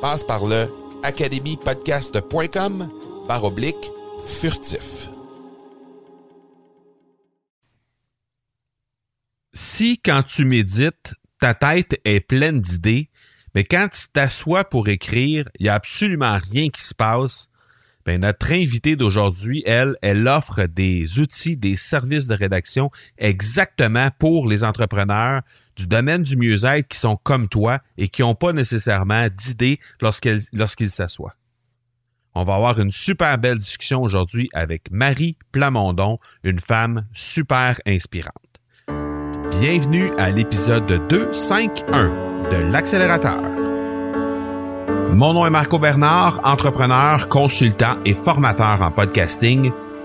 Passe par le academypodcast.com par oblique furtif. Si quand tu médites, ta tête est pleine d'idées, mais quand tu t'assois pour écrire, il n'y a absolument rien qui se passe, ben, notre invitée d'aujourd'hui, elle, elle offre des outils, des services de rédaction exactement pour les entrepreneurs du domaine du mieux-être qui sont comme toi et qui n'ont pas nécessairement d'idées lorsqu'ils s'assoient. On va avoir une super belle discussion aujourd'hui avec Marie Plamondon, une femme super inspirante. Bienvenue à l'épisode 251 de l'accélérateur. Mon nom est Marco Bernard, entrepreneur, consultant et formateur en podcasting.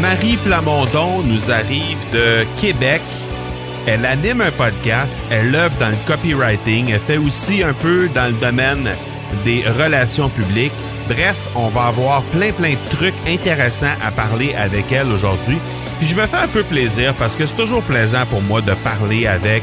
Marie Plamondon nous arrive de Québec. Elle anime un podcast, elle œuvre dans le copywriting, elle fait aussi un peu dans le domaine des relations publiques. Bref, on va avoir plein plein de trucs intéressants à parler avec elle aujourd'hui. Puis je me fais un peu plaisir parce que c'est toujours plaisant pour moi de parler avec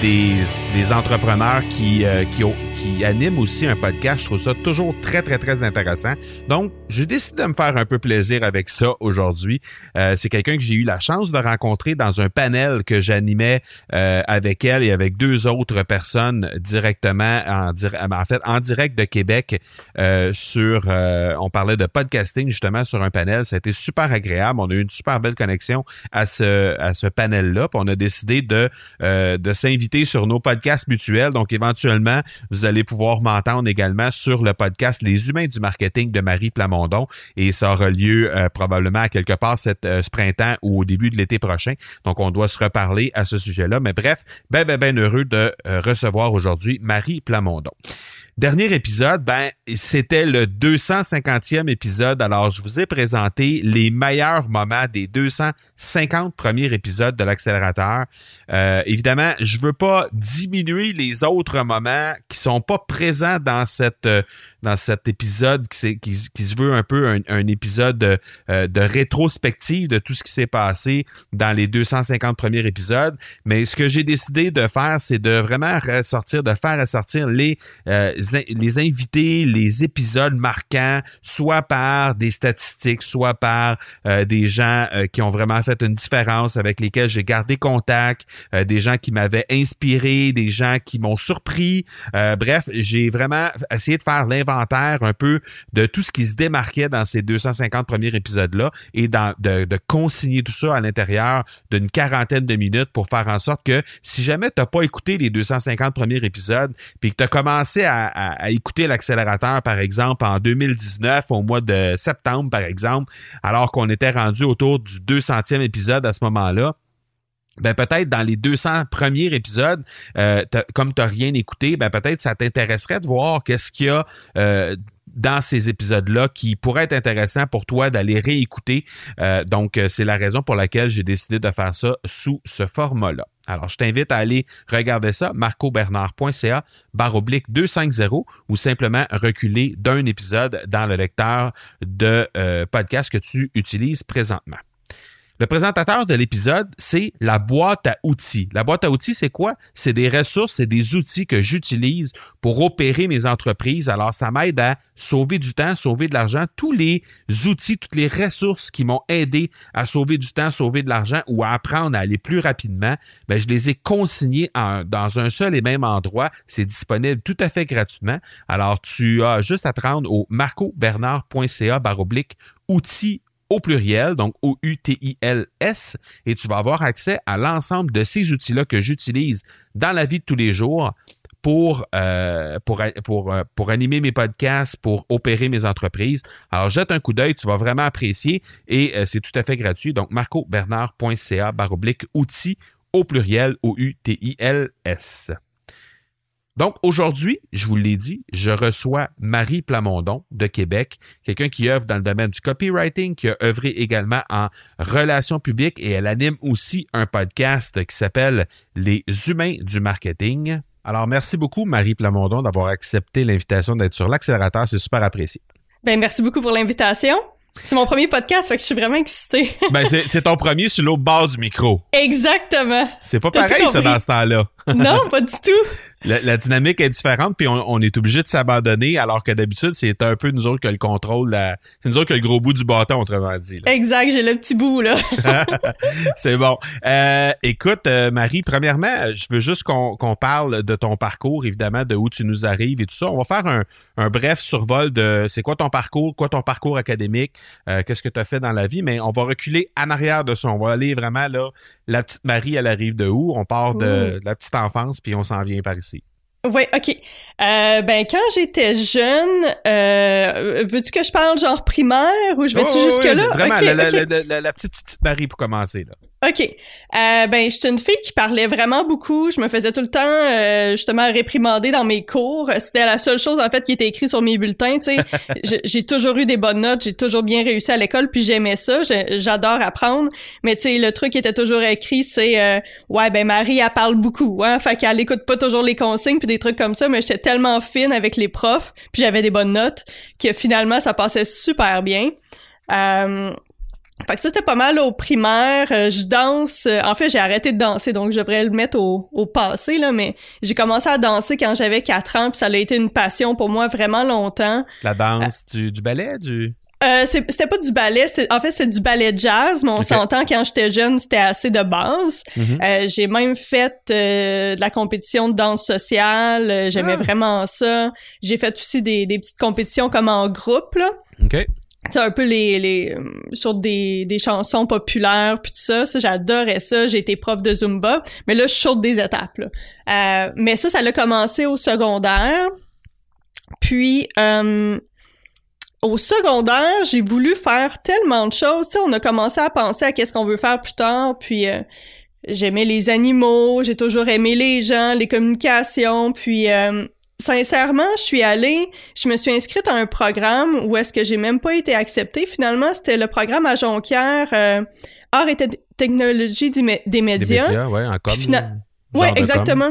des, des entrepreneurs qui, euh, qui, qui animent aussi un podcast. Je trouve ça toujours très, très, très intéressant. Donc, j'ai décidé de me faire un peu plaisir avec ça aujourd'hui. Euh, c'est quelqu'un que j'ai eu la chance de rencontrer dans un panel que j'animais euh, avec elle et avec deux autres personnes directement, en, en fait, en direct de Québec sur, on parlait de podcasting justement sur un panel. Ça a été super agréable. On a eu une super belle connexion à ce, à ce panel-là. Puis on a décidé de, de s'inviter sur nos podcasts mutuels. Donc, éventuellement, vous allez pouvoir m'entendre également sur le podcast Les Humains du marketing de Marie Plamondon. Et ça aura lieu euh, probablement à quelque part cette, euh, ce printemps ou au début de l'été prochain. Donc, on doit se reparler à ce sujet-là. Mais bref, ben, ben, ben heureux de euh, recevoir aujourd'hui Marie Plamondon. Dernier épisode, ben, c'était le 250e épisode. Alors, je vous ai présenté les meilleurs moments des 250 premiers épisodes de l'accélérateur. Euh, évidemment, je veux pas diminuer les autres moments qui sont pas présents dans cette dans cet épisode qui, qui, se veut un peu un, épisode de, euh, de, rétrospective de tout ce qui s'est passé dans les 250 premiers épisodes. Mais ce que j'ai décidé de faire, c'est de vraiment ressortir, de faire ressortir les, euh, les invités, les épisodes marquants, soit par des statistiques, soit par euh, des gens qui ont vraiment fait une différence, avec lesquels j'ai gardé contact, des gens qui m'avaient inspiré, des gens qui m'ont surpris. bref, j'ai vraiment essayé de faire l'inventaire un peu de tout ce qui se démarquait dans ces 250 premiers épisodes-là et de, de, consigner tout ça à l'intérieur d'une quarantaine de minutes pour faire en sorte que si jamais tu n'as pas écouté les 250 premiers épisodes, puis que tu as commencé à, écouter l'accélérateur, par exemple, en 2019, au mois de septembre, par exemple, alors qu'on était rendu autour du 200e épisode à ce moment-là, ben peut-être dans les 200 premiers épisodes, euh, comme tu n'as rien écouté, ben peut-être ça t'intéresserait de voir qu'est-ce qu'il y a euh, dans ces épisodes-là qui pourrait être intéressant pour toi d'aller réécouter. Euh, donc, c'est la raison pour laquelle j'ai décidé de faire ça sous ce format-là. Alors, je t'invite à aller regarder ça, marcobernard.ca, barre oblique 250, ou simplement reculer d'un épisode dans le lecteur de podcast que tu utilises présentement. Le présentateur de l'épisode, c'est la boîte à outils. La boîte à outils, c'est quoi? C'est des ressources, c'est des outils que j'utilise pour opérer mes entreprises. Alors, ça m'aide à sauver du temps, sauver de l'argent. Tous les outils, toutes les ressources qui m'ont aidé à sauver du temps, sauver de l'argent ou à apprendre à aller plus rapidement, bien, je les ai consignés dans un seul et même endroit. C'est disponible tout à fait gratuitement. Alors, tu as juste à te rendre au marcobernard.ca baroblique outils au pluriel, donc O-U-T-I-L-S, et tu vas avoir accès à l'ensemble de ces outils-là que j'utilise dans la vie de tous les jours pour, euh, euh, animer mes podcasts, pour opérer mes entreprises. Alors, jette un coup d'œil, tu vas vraiment apprécier et euh, c'est tout à fait gratuit. Donc, marcobernard.ca baroblique outils au pluriel, O-U-T-I-L-S. Donc aujourd'hui, je vous l'ai dit, je reçois Marie Plamondon de Québec, quelqu'un qui œuvre dans le domaine du copywriting, qui a œuvré également en relations publiques et elle anime aussi un podcast qui s'appelle Les humains du marketing. Alors merci beaucoup Marie Plamondon d'avoir accepté l'invitation d'être sur l'accélérateur, c'est super apprécié. Ben merci beaucoup pour l'invitation. C'est mon premier podcast, fait que je suis vraiment excitée. ben, c'est ton premier sur l'autre bord du micro. Exactement. C'est pas pareil, ça, dans ce temps-là. non, pas du tout la, dynamique est différente, puis on, est obligé de s'abandonner, alors que d'habitude, c'est un peu nous autres que le contrôle, c'est nous autres que le gros bout du bâton, autrement dit. Exact, j'ai le petit bout, là. c'est bon. Euh, écoute, euh, Marie, premièrement, je veux juste qu'on parle de ton parcours, évidemment, de où tu nous arrives et tout ça. On va faire un, bref survol de c'est quoi ton parcours, quoi ton parcours académique, euh, qu'est-ce que tu as fait dans la vie, mais on va reculer en arrière de ça. On va aller vraiment là la petite Marie, elle arrive de où? On part de, la petite enfance, puis on s'en vient par ici. Oui, OK. Euh, ben, quand j'étais jeune, euh, veux-tu que je parle genre primaire ou je vais-tu jusque-là? vraiment, la, petite, petite Marie pour commencer. Là. OK. Euh, ben, j'étais une fille qui parlait vraiment beaucoup. Je me faisais tout le temps, euh, justement, réprimander dans mes cours. C'était la seule chose, en fait, qui était écrite sur mes bulletins, tu sais. j'ai toujours eu des bonnes notes, j'ai toujours bien réussi à l'école, puis j'aimais ça. J'adore apprendre. Mais, tu sais, le truc qui était toujours écrit, c'est, euh, ouais, ben, Marie, elle parle beaucoup, hein. Fait qu'elle écoute pas toujours les consignes, puis des trucs comme ça, mais j'étais tellement fine avec les profs, puis j'avais des bonnes notes, que finalement, ça passait super bien. Euh, fait que ça, c'était pas mal au primaire. Euh, je danse. En fait, j'ai arrêté de danser, donc je devrais le mettre au, au passé, là, mais j'ai commencé à danser quand j'avais 4 ans, puis ça a été une passion pour moi vraiment longtemps. La danse, du, du ballet, du... Euh, c'était pas du ballet, en fait c'est du ballet jazz, mais on s'entend quand j'étais jeune c'était assez de base. Mm-hmm. euh, j'ai même fait euh, de la compétition de danse sociale, j'aimais ah. vraiment ça. J'ai fait aussi des, des petites compétitions comme en groupe là. OK c'est un peu les, les euh, sur des, des chansons populaires puis tout ça, ça j'adorais ça j'ai été prof de zumba mais là je saute des étapes là. Euh, mais ça ça a commencé au secondaire puis euh, au secondaire j'ai voulu faire tellement de choses tu sais on a commencé à penser à qu'est-ce qu'on veut faire plus tard puis j'aimais les animaux j'ai toujours aimé les gens les communications puis sincèrement, je suis allée, je me suis inscrite à un programme où est-ce que j'ai même pas été acceptée. Finalement, c'était le programme à Jonquière, euh, Art et technologie des, médias. Des médias, ouais, en com. Ouais, exactement.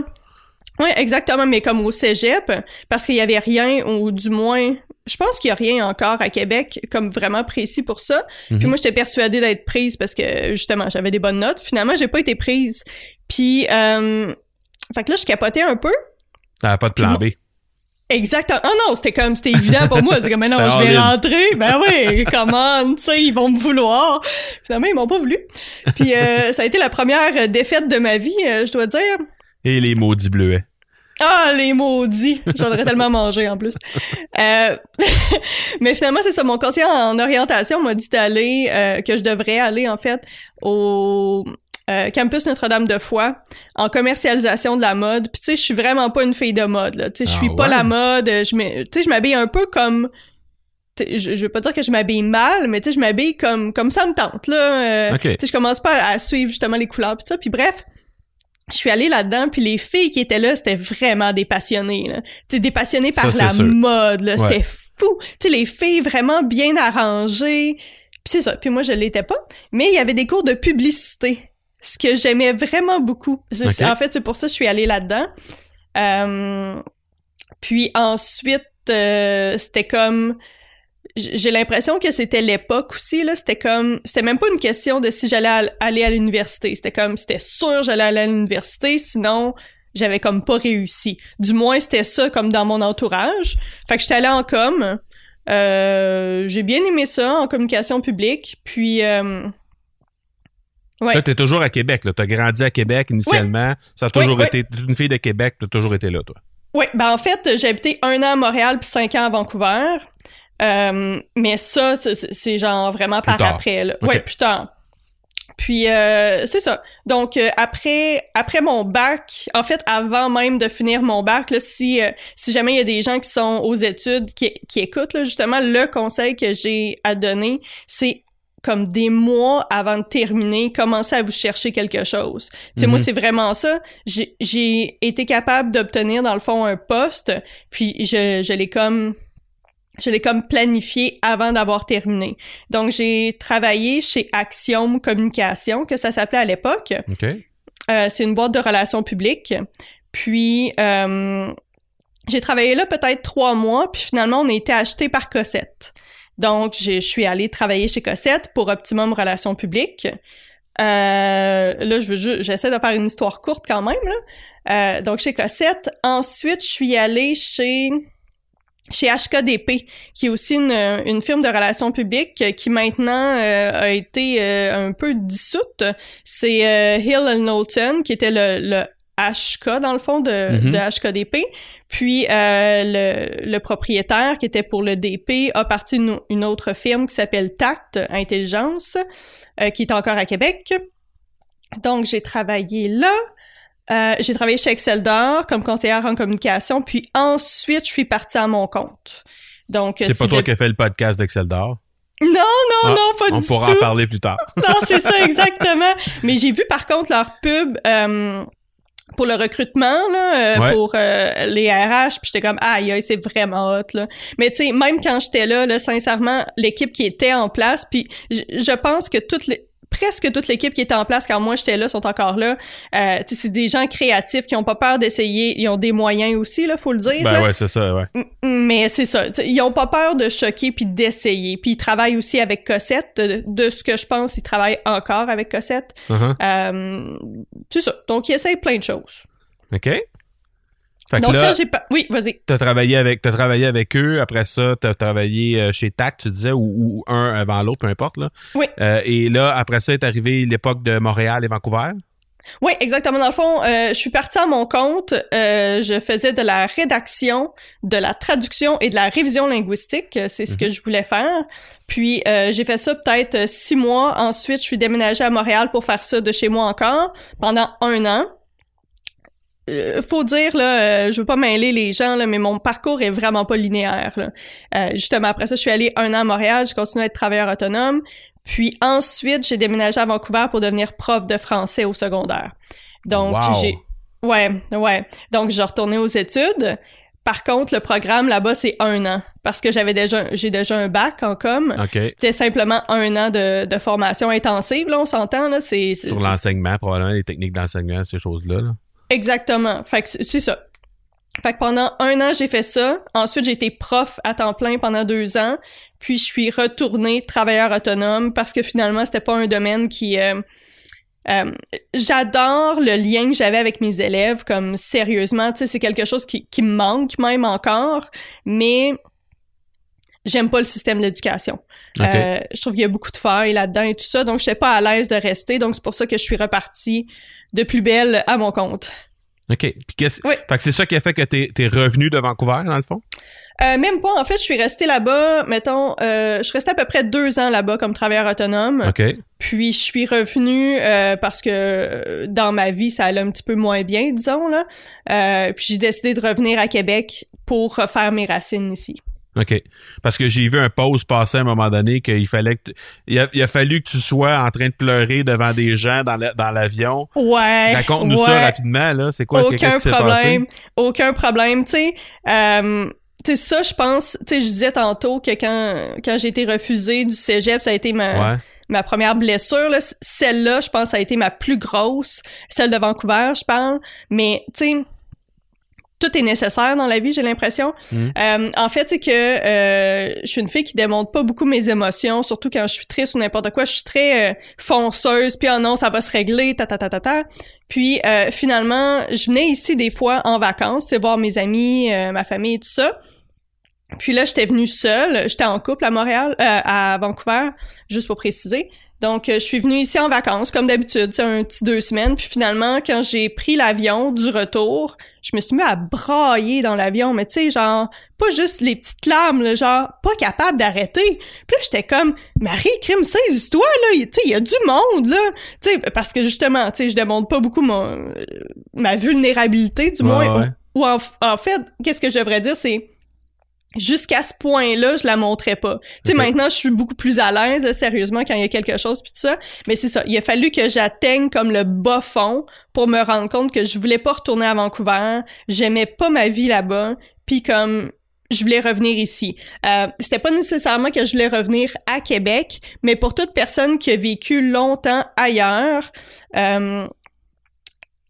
Oui, exactement, mais comme au cégep, parce qu'il y avait rien, ou du moins, je pense qu'il y a rien encore à Québec comme vraiment précis pour ça. Puis mhm. moi, j'étais persuadée d'être prise parce que, justement, j'avais des bonnes notes. Finalement, j'ai pas été prise. Puis, euh, fait que là, je capotais un peu. Ah, pas de plan B. Exactement. Oh non, c'était comme, c'était évident pour moi. C'est comme, mais non, je vais rentrer. Ben oui, comment, tu sais, ils vont me vouloir. Finalement, ils m'ont pas voulu. Puis euh, ça a été la première défaite de ma vie, euh, je dois dire. Et les maudits bleuets. Ah, les maudits! J'en aurais tellement mangé en plus. Euh, mais finalement, c'est ça. Mon conseiller en orientation m'a dit d'aller, euh, que je devrais aller en fait au euh, Campus Notre-Dame-de-Foix en commercialisation de la mode. Puis tu sais, je suis vraiment pas une fille de mode là. Tu sais, je ah suis pas la mode. Je tu sais, je m'habille un peu comme je, je veux pas dire que je m'habille mal, mais tu sais, je m'habille comme comme ça me tente là. Euh, Ok. Tu sais, je commence pas à suivre justement les couleurs pis ça. Puis bref, je suis allée là-dedans, puis les filles qui étaient là, c'était vraiment des passionnées. Là. T'sais, des passionnées par Ça, la sûr. mode. Là, Ouais. c'était fou. Tu sais, les filles vraiment bien arrangées. Puis c'est ça. Puis moi, je l'étais pas. Mais il y avait des cours de publicité, ce que j'aimais vraiment beaucoup. En fait, c'est pour ça que je suis allée là-dedans. Euh, puis ensuite, euh, c'était comme j'ai l'impression que c'était l'époque aussi là. C'était comme c'était même pas une question de si j'allais al- aller à l'université. C'était comme c'était sûr j'allais aller à l'université sinon j'avais comme pas réussi. Du moins c'était ça comme dans mon entourage. Fait que j'étais allée en com. Euh, j'ai bien aimé ça en communication publique. Puis euh, ouais Là, t'es toujours à Québec, là. T'as grandi à Québec initialement. Ça a toujours Oui, été. Une fille de Québec, t'as toujours été là, toi. Oui, ben en fait, j'ai habité un an à Montréal puis cinq ans à Vancouver. Euh, mais ça, c'est- genre vraiment Plus par tard. après. Là. Ouais, plus tard. Puis euh, c'est ça. Donc euh, après après mon bac, en fait avant même de finir mon bac, là, si euh, si jamais il y a des gens qui sont aux études qui, qui écoutent là, justement le conseil que j'ai à donner, c'est comme des mois avant de terminer, commencer à vous chercher quelque chose. Tu sais, moi, Mhm. c'est vraiment ça. J'ai- été capable d'obtenir, dans le fond, un poste, puis je, je l'ai comme... Je l'ai comme planifié avant d'avoir terminé. Donc, j'ai travaillé chez Axiom Communication, que ça s'appelait à l'époque. Euh, c'est une boîte de relations publiques. Puis, euh, j'ai travaillé là peut-être trois mois, puis finalement, on a été acheté par Cossette. Donc, je suis allée travailler chez Cossette pour Optimum Relations publiques. Euh, là, je veux ju- j'essaie de faire une histoire courte quand même. Là. Euh, donc, chez Cossette. Ensuite, je suis allée chez chez HKDP, qui est aussi une, une firme de relations publiques qui maintenant euh, a été euh, un peu dissoute. C'est euh, Hill Knowlton, qui était le, le HK, dans le fond, de, Mhm. de HKDP. Puis euh, le, le propriétaire, qui était pour le DP, a parti une, une autre firme qui s'appelle Tact Intelligence, euh, qui est encore à Québec. Donc, j'ai travaillé là. Euh, j'ai travaillé chez Excel d'Or comme conseillère en communication, puis ensuite, je suis partie à mon compte. Donc, C'est pas toi de- qui as fait le podcast d'Excel d'or? Non, non, Ah, non, pas On du pourra tout. en parler plus tard. Non, c'est ça, exactement. Mais j'ai vu, par contre, leur pub euh, pour le recrutement, là, euh, Ouais. pour euh, les RH, puis j'étais comme, aïe, aïe, c'est vraiment hot, là. Mais tu sais, même quand j'étais là, là, sincèrement, l'équipe qui était en place, puis je pense que toutes les presque toute l'équipe qui était en place quand moi j'étais là sont encore là. Euh, c'est des gens créatifs qui ont pas peur d'essayer, ils ont des moyens aussi là, faut le dire. Ben là. ouais, c'est ça, ouais. M- Mais c'est ça. Ils ont pas peur de choquer puis d'essayer. Puis ils travaillent aussi avec Cossette. De, de ce que je pense, ils travaillent encore avec Cossette. Uh-huh. Euh, c'est ça. Donc ils essayent plein de choses. OK? Fait Donc là, j'ai pas. Oui, vas-y. t'as travaillé avec t'as travaillé avec eux après ça t'as travaillé euh, chez TAC tu disais ou, ou un avant l'autre peu importe là Oui. Euh, et là après ça est arrivé l'époque de Montréal et Vancouver? Oui, exactement. Dans le fond, euh, je suis partie à mon compte. Euh, je faisais de la rédaction, de la traduction et de la révision linguistique. C'est ce que je voulais faire. Puis euh, j'ai fait ça peut-être euh, six mois. Ensuite, je suis déménagée à Montréal pour faire ça de chez moi encore pendant un an. Euh, faut dire là, euh, je veux pas mêler les gens là, mais mon parcours est vraiment pas linéaire. Là. Euh, justement après ça, je suis allée un an à Montréal, j'ai continué à être travailleur autonome. Puis ensuite, j'ai déménagé à Vancouver pour devenir prof de français au secondaire. Donc Wow. j'ai ouais ouais donc j'ai retourné aux études. Par contre, le programme là-bas c'est un an parce que j'avais déjà j'ai déjà un bac en com. OK C'était simplement un an de, de formation intensive là, on s'entend là. C'est sur l'enseignement probablement les techniques d'enseignement ces choses là, là. Exactement. Fait que c'est ça. Fait que pendant un an, j'ai fait ça. Ensuite, j'ai été prof à temps plein pendant deux ans. Puis, je suis retournée travailleur autonome parce que finalement, c'était pas un domaine qui... euh, euh, J'adore le lien que j'avais avec mes élèves, comme sérieusement, tu c'est quelque chose qui, qui me manque même encore, mais j'aime pas le système d'éducation. Euh, je trouve qu'il y a beaucoup de failles là-dedans et tout ça, donc j'étais pas à l'aise de rester, donc c'est pour ça que je suis repartie de plus belle à mon compte. OK. Puis qu'est-ce Oui. Fait que c'est ça qui a fait que t'es es revenu de Vancouver dans le fond? Euh, même pas, en fait, je suis restée là-bas, mettons, euh, je suis restée à peu près deux ans là-bas comme travailleur autonome. OK. Puis je suis revenue euh, parce que dans ma vie, ça allait un petit peu moins bien, disons, là. Puis j'ai décidé de revenir à Québec pour refaire mes racines ici. OK. Parce que j'ai vu un post passer à un moment donné qu'il fallait que. Il a, il a, fallu que tu sois en train de pleurer devant des gens dans l'avion. ouais. Raconte-nous ouais. ça rapidement, là. C'est quoi? Aucun qui s'est problème. passé? Aucun problème. Tu sais, euh, tu sais, ça, je pense, tu sais, je disais tantôt que quand, quand j'ai été refusée du cégep, ça a été ma, Ouais. ma première blessure. Là. Celle-là, je pense, ça a été ma plus grosse. Celle de Vancouver, je parle. Mais, tu sais, tout est nécessaire dans la vie, j'ai l'impression. Mhm. Euh, en fait, c'est que euh, je suis une fille qui démontre pas beaucoup mes émotions, surtout quand je suis triste ou n'importe quoi. Je suis très euh, fonceuse, puis oh non, ça va se régler, ta ta ta ta ta. Puis euh, finalement, je venais ici des fois en vacances, tu sais, voir mes amis, euh, ma famille et tout ça. Puis là, j'étais venue seule. J'étais en couple à Montréal, euh, à Vancouver, juste pour préciser. Donc, euh, je suis venue ici en vacances, comme d'habitude, c'est un petit deux semaines. Puis finalement, quand j'ai pris l'avion du retour, je me suis mis à brailler dans l'avion. Mais tu sais, genre, pas juste les petites larmes, là, genre, pas capable d'arrêter. Puis là, j'étais comme, Marie, crime, saisis-toi, là. Tu sais, il y a du monde, là. Tu sais, parce que justement, tu sais, je démontre pas beaucoup mon, euh, ma vulnérabilité, du Ouais, moins. ouais. Ou, ou en, en fait, qu'est-ce que je devrais dire, c'est jusqu'à ce point-là, je la montrais pas. Tu sais, maintenant, je suis beaucoup plus à l'aise, sérieusement, quand il y a quelque chose puis tout ça. Mais c'est ça. Il a fallu que j'atteigne comme le bas fond pour me rendre compte que je voulais pas retourner à Vancouver. J'aimais pas ma vie là-bas. Puis comme je voulais revenir ici. Euh, c'était pas nécessairement que je voulais revenir à Québec, mais pour toute personne qui a vécu longtemps ailleurs, euh,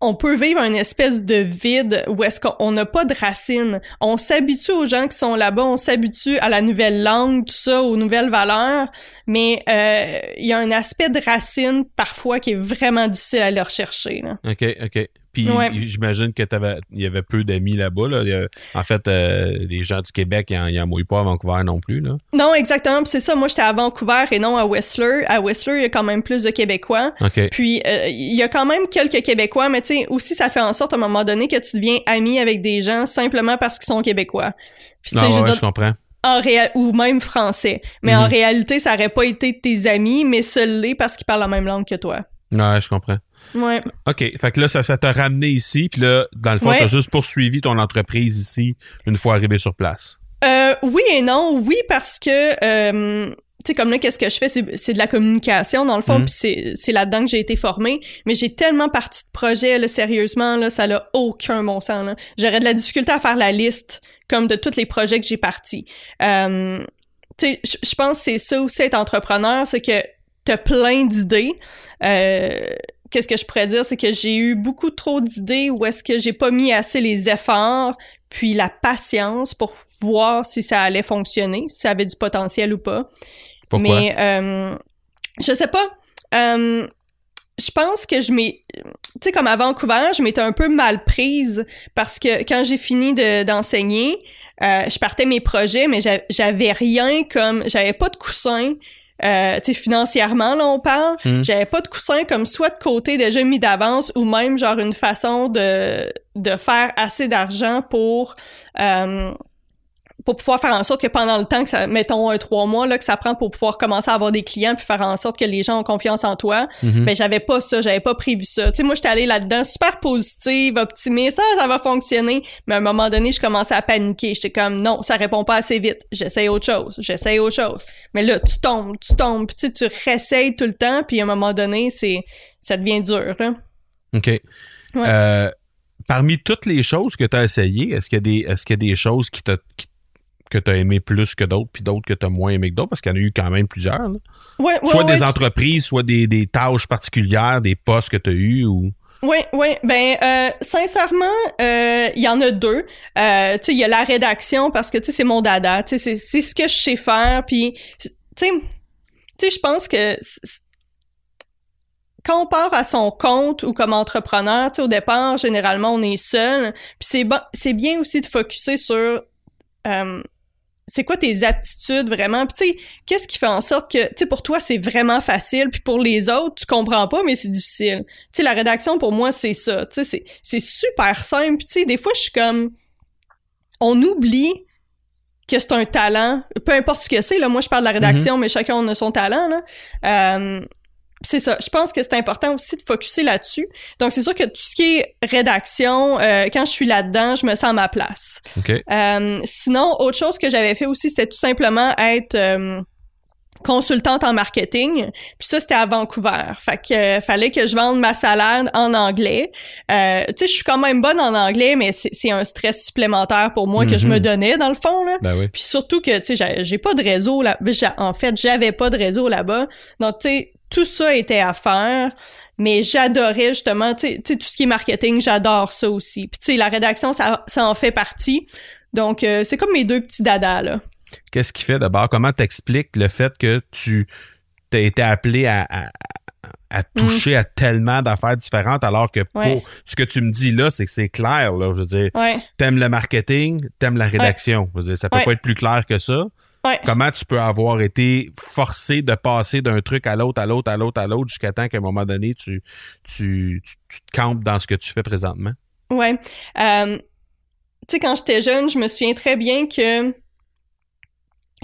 on peut vivre une espèce de vide où est-ce qu'on n'a pas de racines. On s'habitue aux gens qui sont là-bas, on s'habitue à la nouvelle langue, tout ça, aux nouvelles valeurs, mais euh, il y a un aspect de racine parfois qui est vraiment difficile à aller rechercher. Là. OK, OK. Puis Ouais. j'imagine que t'avais il y avait peu d'amis là-bas. Là. En fait, euh, les gens du Québec, ils en, ils en mouillent pas à Vancouver non plus. Là. Non, exactement, puis c'est ça. Moi, j'étais à Vancouver et non à Whistler. À Whistler, il y a quand même plus de Québécois. Puis euh, il y a quand même quelques Québécois, mais tu sais aussi ça fait en sorte à un moment donné que tu deviens ami avec des gens simplement parce qu'ils sont Québécois. Puis ouais, je ouais, comprends. en réa- ou même français. Mais Mhm. en réalité, ça aurait pas été tes amis, mais seuls parce qu'ils parlent la même langue que toi. Ouais, je comprends. Ouais. OK. Fait que là, ça, t'a ramené ici. Puis là, dans le fond, Ouais. t'as juste poursuivi ton entreprise ici une fois arrivé sur place. Euh, oui et non. Oui, parce que, euh, tu sais, comme là, qu'est-ce que je fais? C'est de la communication, dans le fond, Mhm. puis c'est- là-dedans que j'ai été formée. Mais j'ai tellement parti de projets, là, sérieusement, là, ça n'a aucun bon sens. là. J'aurais de la difficulté à faire la liste, comme de tous les projets que j'ai partis. Euh, tu sais, je je pense que c'est ça aussi, être entrepreneur, c'est que t'as plein d'idées. Euh, Qu'est-ce que je pourrais dire, c'est que j'ai eu beaucoup trop d'idées où est-ce que j'ai pas mis assez les efforts puis la patience pour voir si ça allait fonctionner, si ça avait du potentiel ou pas. Pourquoi? Mais euh, je sais pas. Euh, je pense que je m'ai, tu sais, comme à Vancouver, je m'étais un peu mal prise parce que quand j'ai fini de- d'enseigner, euh, je partais mes projets, mais j'a- j'avais rien comme, j'avais pas de coussin. Euh, tu sais, financièrement, là, on parle. Mm. J'avais pas de coussin comme soit de côté déjà mis d'avance ou même genre une façon de, de faire assez d'argent pour, euh, pour pouvoir faire en sorte que pendant le temps que ça, mettons un trois mois, là, que ça prend pour pouvoir commencer à avoir des clients puis faire en sorte que les gens ont confiance en toi, Mhm. ben j'avais pas ça, j'avais pas prévu ça. Tu sais, moi j'étais allée là-dedans super positive, optimiste, ah, ça va fonctionner. Mais à un moment donné, je commençais à paniquer. J'étais comme non, ça répond pas assez vite. J'essaye autre chose, j'essaye autre chose. Mais là, tu tombes, tu tombes, puis tu réessayes tout le temps, puis à un moment donné, c'est ça devient dur. OK. Euh, parmi toutes les choses que tu as essayées, est-ce qu'il y a des est-ce qu'il y a des choses qui qui- que tu as aimé plus que d'autres, puis d'autres que tu as moins aimé que d'autres, parce qu'il y en a eu quand même plusieurs. Ouais, ouais, soit ouais, des entreprises, soit des, des tâches particulières, des postes que tu as eus ou. Oui, oui. Ben, euh, sincèrement, euh, il y en a deux. Euh, tu sais, il y a la rédaction parce que, tu sais, c'est mon dada. Tu sais, c'est- ce que je sais faire. Puis, tu sais, je pense que quand on part à son compte ou comme entrepreneur, tu sais, au départ, généralement, on est seul. Puis c'est bon, c'est bien aussi de focuser sur c'est quoi tes aptitudes vraiment? Puis tu sais, qu'est-ce qui fait en sorte que, tu sais, pour toi, c'est vraiment facile, puis pour les autres, tu comprends pas, mais c'est difficile. Tu sais, la rédaction, pour moi, c'est ça. Tu sais, c'est- c'est super simple. Puis tu sais, des fois, je suis comme... On oublie que c'est un talent, peu importe ce que c'est. Là, moi, je parle de la rédaction, mais chacun a son talent. Là. Euh, c'est ça. Je pense que c'est important aussi de focuser là-dessus. Donc, c'est sûr que tout ce qui est rédaction, euh, quand je suis là-dedans, je me sens à ma place. OK. Euh, sinon, autre chose que j'avais fait aussi, c'était tout simplement être euh, consultante en marketing. Puis ça, c'était à Vancouver. Fait que euh, fallait que je vende ma salade en anglais. Euh, tu sais, je suis quand même bonne en anglais, mais c'est c'est un stress supplémentaire pour moi que je me donnais, dans le fond. Là. Ben oui. Puis surtout que, tu sais, j'ai- pas de réseau là. En fait, j'avais pas de réseau là-bas. Donc, tu sais, tout ça était à faire. Mais j'adorais justement, tu sais, tout ce qui est marketing, j'adore ça aussi. Puis, tu sais, la rédaction, ça, ça en fait partie. Donc, euh, c'est comme mes deux petits dadas, là. Qu'est-ce qui fait d'abord? Comment t'expliques le fait que tu t'as été appelé à, à, à toucher à tellement d'affaires différentes alors que Mm. Ouais. pour ce que tu me dis là, c'est que c'est clair, là. Je veux dire, Ouais. t'aimes le marketing, t'aimes la rédaction. Je veux dire, ça peut pas être plus clair que ça. Ouais. Comment tu peux avoir été forcé de passer d'un truc à l'autre, à l'autre, à l'autre, à l'autre, jusqu'à temps qu'à un moment donné, tu, tu, tu, tu te campes dans ce que tu fais présentement? Ouais. Euh, tu sais, quand j'étais jeune, je me souviens très bien que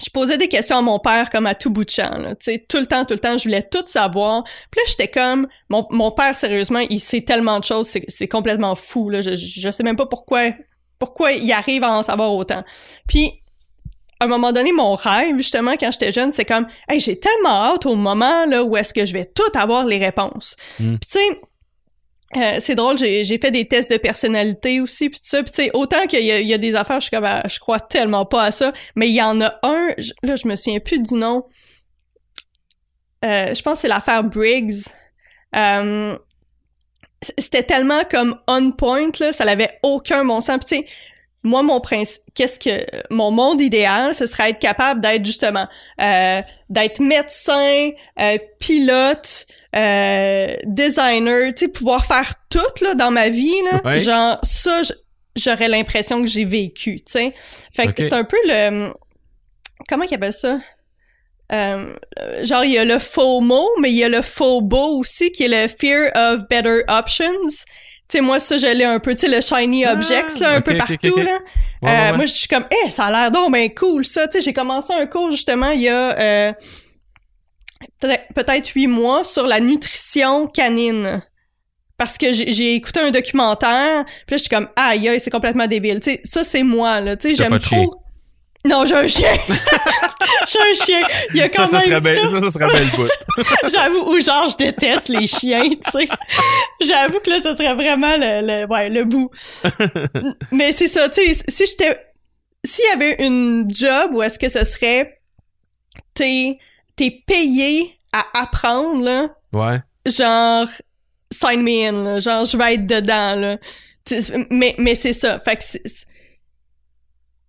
je posais des questions à mon père comme à tout bout de champ. là. Tu sais, tout le temps, tout le temps, je voulais tout savoir. Puis là, j'étais comme... Mon, mon père, sérieusement, il sait tellement de choses, c'est, c'est complètement fou. Là. Je, je sais même pas pourquoi, pourquoi il arrive à en savoir autant. Puis, à un moment donné, mon rêve, justement, quand j'étais jeune, c'est comme... Hey, j'ai tellement hâte au moment là où est-ce que je vais tout avoir les réponses. Mm. Puis tu sais... Euh, c'est drôle, j'ai, j'ai fait des tests de personnalité aussi, puis tout ça. Puis tu sais, autant qu'il y a, il y a des affaires, je suis comme, ah, je crois tellement pas à ça, mais il y en a un, je- là, je me souviens plus du nom. Euh, je pense que c'est l'affaire Briggs. Euh, c'était tellement comme on point, là, ça n'avait aucun bon sens. Puis tu sais, moi, mon principe, qu'est-ce que mon monde idéal, ce serait être capable d'être justement euh, d'être médecin, euh, pilote, euh, designer, tu sais, pouvoir faire tout là dans ma vie là. Ouais. Genre ça, j'aurais l'impression que j'ai vécu, tu sais. Fait que c'est un peu le comment qu'ils appellent ça? Euh, genre il y a le FOMO, mais il y a le FOBO aussi qui est le Fear of Better Options. Tu sais, moi, ça, je l'ai un peu, tu sais, le shiny Ah, objects, là, un peu partout, là. Ouais, Euh, ouais, ouais. Moi, je suis comme, eh, ça a l'air donc ben cool, ça. Tu sais, j'ai commencé un cours, justement, il y a euh, peut-être huit mois sur la nutrition canine. Parce que j'ai écouté un documentaire, puis là, je suis comme, aïe, aïe, c'est complètement débile. Tu sais, ça, c'est moi, là. Tu sais, j'aime trop... Non, j'ai un chien! j'ai un chien! Il y a quand Ça, ça serait ça. bien, ça, ça serait bien le bout. J'avoue, ou genre, je déteste les chiens, tu sais. J'avoue que là, ça serait vraiment le, le, ouais, le bout. Mais c'est ça, tu sais, si j'étais... S'il y avait une job où est-ce que ce serait... T'es, t'es payé à apprendre, là, Ouais. genre, sign me in, là, genre, je vais être dedans, là. Mais, mais c'est ça, fait que c'est-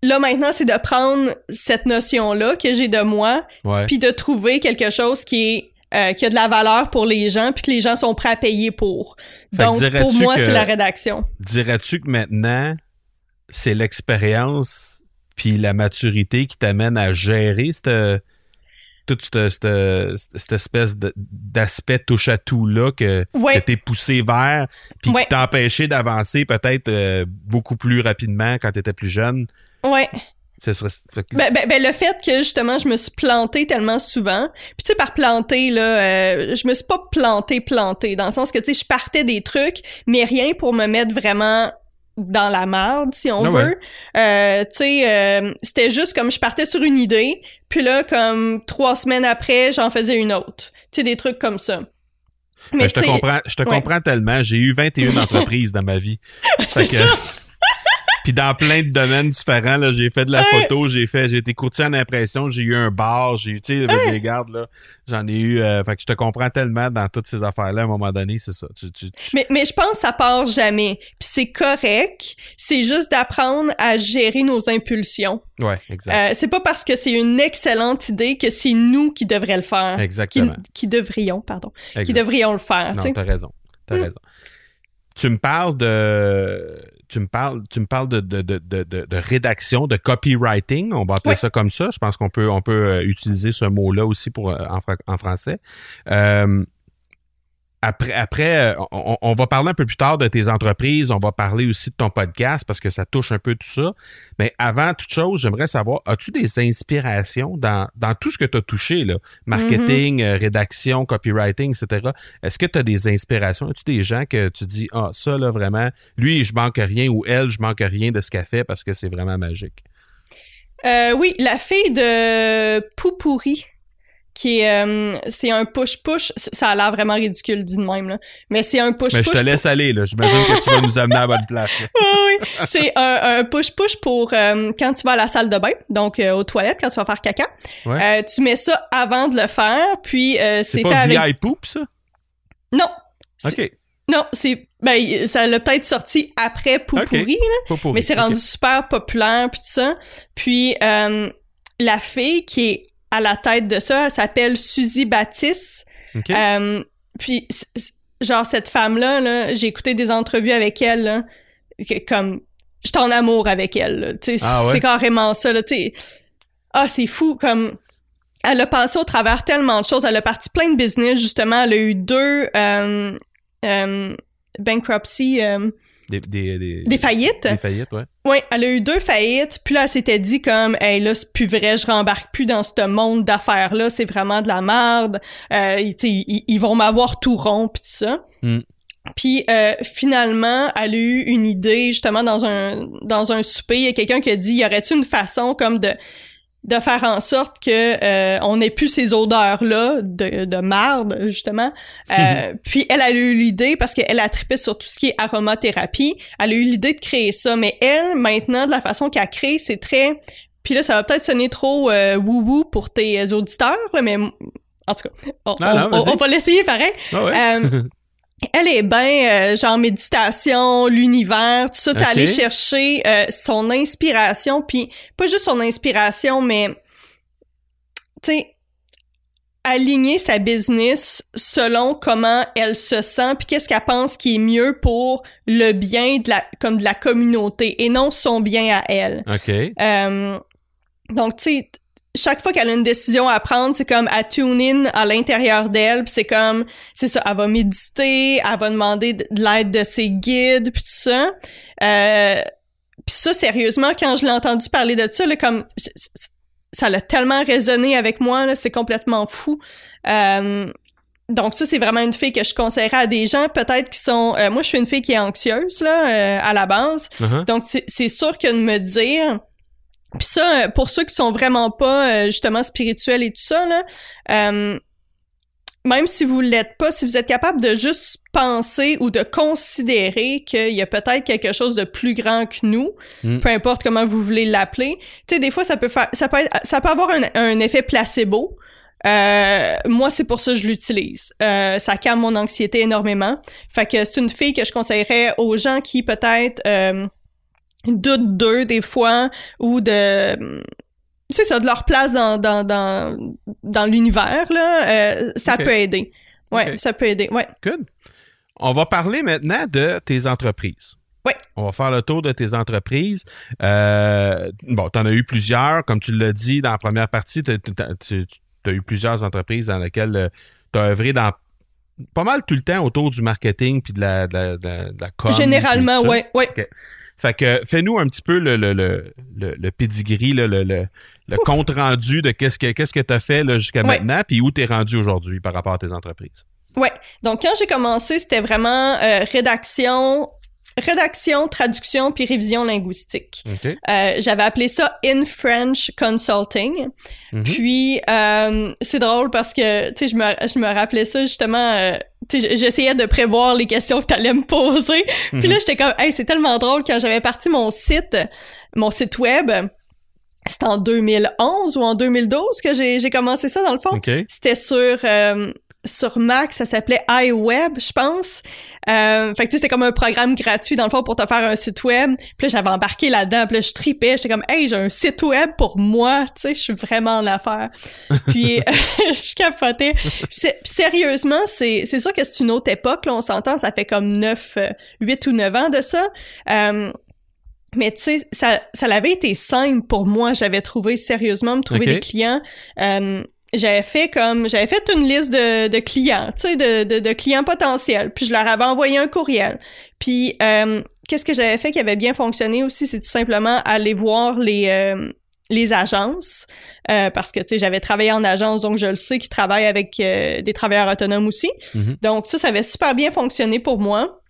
Là, maintenant, c'est de prendre cette notion-là que j'ai de moi, puis de trouver quelque chose qui est euh, qui a de la valeur pour les gens puis que les gens sont prêts à payer pour. Fait Donc pour moi c'est la rédaction. Dirais-tu que maintenant, c'est l'expérience puis la maturité qui t'amène à gérer cette, toute cette, cette- cette espèce de- d'aspect touche-à-tout-là que, Ouais. que t'es poussé vers puis Ouais. qui t'a empêché d'avancer peut-être euh, beaucoup plus rapidement quand t'étais plus jeune? Ouais. Serait, Ben, ben, ben, le fait que justement je me suis plantée tellement souvent, puis tu sais par planter là, euh, je me suis pas plantée plantée dans le sens que tu sais je partais des trucs, mais rien pour me mettre vraiment dans la marde si on Ah veut. ouais. Euh, tu sais euh, c'était juste comme je partais sur une idée, puis là comme trois semaines après j'en faisais une autre. Tu sais des trucs comme ça. Ben, je te comprends, je te ouais. comprends tellement. J'ai eu 21 entreprises dans ma vie. c'est que- ça. Puis dans plein de domaines différents, là, j'ai fait de la photo, j'ai fait, j'ai été courtier en impression, j'ai eu un bar, j'ai eu, tu sais, regarde, là, j'en ai eu, euh, fait que je te comprends tellement dans toutes ces affaires-là, à un moment donné, c'est ça. Tu, tu, tu- Mais, mais je pense que ça part jamais. Puis c'est correct. C'est juste d'apprendre à gérer nos impulsions. ouais, exact. Euh, c'est pas parce que c'est une excellente idée que c'est nous qui devrions le faire. Exactement. qui devrions, pardon. Qui devrions le faire. tu Non, t'as raison. T'as Mm. raison. Tu me parles de. Tu me parles, tu me parles de, de, de, de, de- rédaction, de copywriting, on va appeler ça comme ça. Je pense qu'on peut, on peut euh, utiliser ce mot-là aussi pour, euh, en français. Euh, après, après on, on, va parler un peu plus tard de tes entreprises, on va parler aussi de ton podcast parce que ça touche un peu tout ça. Mais avant toute chose, j'aimerais savoir, as-tu des inspirations dans, dans tout ce que tu as touché, là? marketing, mm-hmm. rédaction, copywriting, etc. Est-ce que tu as des inspirations? As-tu des gens que tu dis, ah, ça, là, vraiment, lui, je manque rien ou elle, je manque rien de ce qu'elle fait parce que c'est vraiment magique? Euh, oui, la fille de Poupouri qui est euh, c'est un push push ça a l'air vraiment ridicule dit de même là. Mais c'est un push push mais je te laisse aller là. J'imagine que tu vas nous amener à la bonne place oui, oui. c'est un, push push pour euh, quand tu vas à la salle de bain donc aux toilettes quand tu vas faire caca. Tu mets ça avant de le faire puis c'est fait avec VI poop ça? Non. Ok. Non, c'est ben ça l'a peut-être sorti après Poupouri, mais c'est rendu super populaire puis tout ça. Puis euh, la fille qui est à la tête de ça, elle s'appelle Suzy Baptiste. Euh, puis genre cette femme là, là j'ai écouté des entrevues avec elle là, comme j'étais en amour avec elle. Ah c'est carrément ça là, Ah, c'est fou comme elle a passé au travers tellement de choses. Elle a parti plein de business, justement. Elle a eu deux, euh, euh, bankruptcy. Euh, des, des, des, faillites? Des faillites, ouais. Oui, elle a eu deux faillites. Puis là, elle s'était dit comme, hey, là, c'est plus vrai, je rembarque plus dans ce monde d'affaires-là, c'est vraiment de la merde. Euh, ils, ils, vont m'avoir tout rond, puis tout ça. Mm. Puis euh, finalement, elle a eu une idée justement dans un dans un souper. Il y a quelqu'un qui a dit, y aurait-tu une façon comme de de faire en sorte que euh, on ait plus ces odeurs là de, de marde justement. Euh, puis elle a eu l'idée parce qu'elle a trippé sur tout ce qui est aromathérapie elle a eu l'idée de créer ça. Mais elle maintenant de la façon qu'elle crée c'est très puis là ça va peut-être sonner trop euh, wou pour tes auditeurs mais en tout cas on, on, va l'essayer pareil. Ah euh, elle est bien euh, genre méditation, l'univers, tout ça, t'es allé chercher euh, son inspiration, puis pas juste son inspiration, mais tu sais aligner sa business selon comment elle se sent puis qu'est-ce qu'elle pense qui est mieux pour le bien de la comme de la communauté et non son bien à elle. OK. Euh, donc tu sais chaque fois qu'elle a une décision à prendre, c'est comme à tune in à l'intérieur d'elle, puis c'est comme c'est ça, elle va méditer, elle va demander de l'aide de ses guides, puis tout ça. Euh, puis ça sérieusement quand je l'ai entendu parler de ça, là, comme ça l'a tellement résonné avec moi, là, c'est complètement fou. Euh, donc ça c'est vraiment une fille que je conseillerais à des gens peut-être qui sont euh, moi je suis une fille qui est anxieuse là euh, à la base. Uh-huh. Donc c'est sûr que de me dire puis ça, euh, pour ceux qui sont vraiment pas euh, justement spirituels et tout ça, là, euh, même si vous l'êtes pas, si vous êtes capable de juste penser ou de considérer qu'il y a peut-être quelque chose de plus grand que nous, hmm. peu importe comment vous voulez l'appeler, tu sais, des fois ça peut faire, ça peut être, ça peut avoir un, effet placebo. moi, c'est pour ça que je l'utilise. ça calme mon anxiété énormément. Fait que c'est une fille que je conseillerais aux gens qui peut-être d'eux des fois ou de c'est ça de leur place dans dans dans, dans l'univers là euh, ça peut aider ouais ça peut aider ouais good on va parler maintenant de tes entreprises oui. On va faire le tour de tes entreprises. Euh, bon, tu en as eu plusieurs. Comme tu l'as dit dans la première partie, tu as eu plusieurs entreprises dans lesquelles euh, tu as œuvré dans pas mal tout le temps autour du marketing puis de la, de la, de la, com. Généralement, oui. Ouais. Fait que fais-nous un petit peu le, le, le, le, le pedigree, le, le, le compte rendu de qu'est-ce que qu'est-ce que tu as fait jusqu'à maintenant, puis où tu es rendu aujourd'hui par rapport à tes entreprises. Ouais. Donc quand j'ai commencé, c'était vraiment euh, rédaction, rédaction, traduction puis révision linguistique. Euh, j'avais appelé ça In French Consulting. Mhm. Puis euh, c'est drôle parce que tu sais je me je me rappelais ça justement euh, j'essayais de prévoir les questions que tu allais me poser. Puis là mhm. j'étais comme hey, c'est tellement drôle quand j'avais parti mon site mon site web c'était en 2011 ou en 2012 que j'ai commencé ça dans le fond. C'était sur sur Mac, ça s'appelait iWeb, je pense. Euh, fait que tu sais, c'était comme un programme gratuit dans le fond pour te faire un site web. Puis là, j'avais embarqué là-dedans, puis là, je tripais, j'étais comme "Hey, j'ai un site web pour moi", tu sais, je suis vraiment en affaire. Puis je capotais. Puis, sérieusement, c'est c'est sûr que c'est une autre époque là, on s'entend, ça fait comme 9 8 euh, ou 9 ans de ça. Euh, mais tu sais, ça, ça avait été simple pour moi. J'avais trouvé sérieusement me trouver des clients. Euh, j'avais fait comme j'avais fait une liste de, de clients, tu sais, de, de, de, clients potentiels. Puis je leur avais envoyé un courriel. Puis euh, qu'est-ce que j'avais fait qui avait bien fonctionné aussi, c'est tout simplement aller voir les euh, les agences euh, parce que tu sais j'avais travaillé en agence donc je le sais qu'ils travaillent avec des travailleurs autonomes aussi. Mhm. Donc ça ça avait super bien fonctionné pour moi.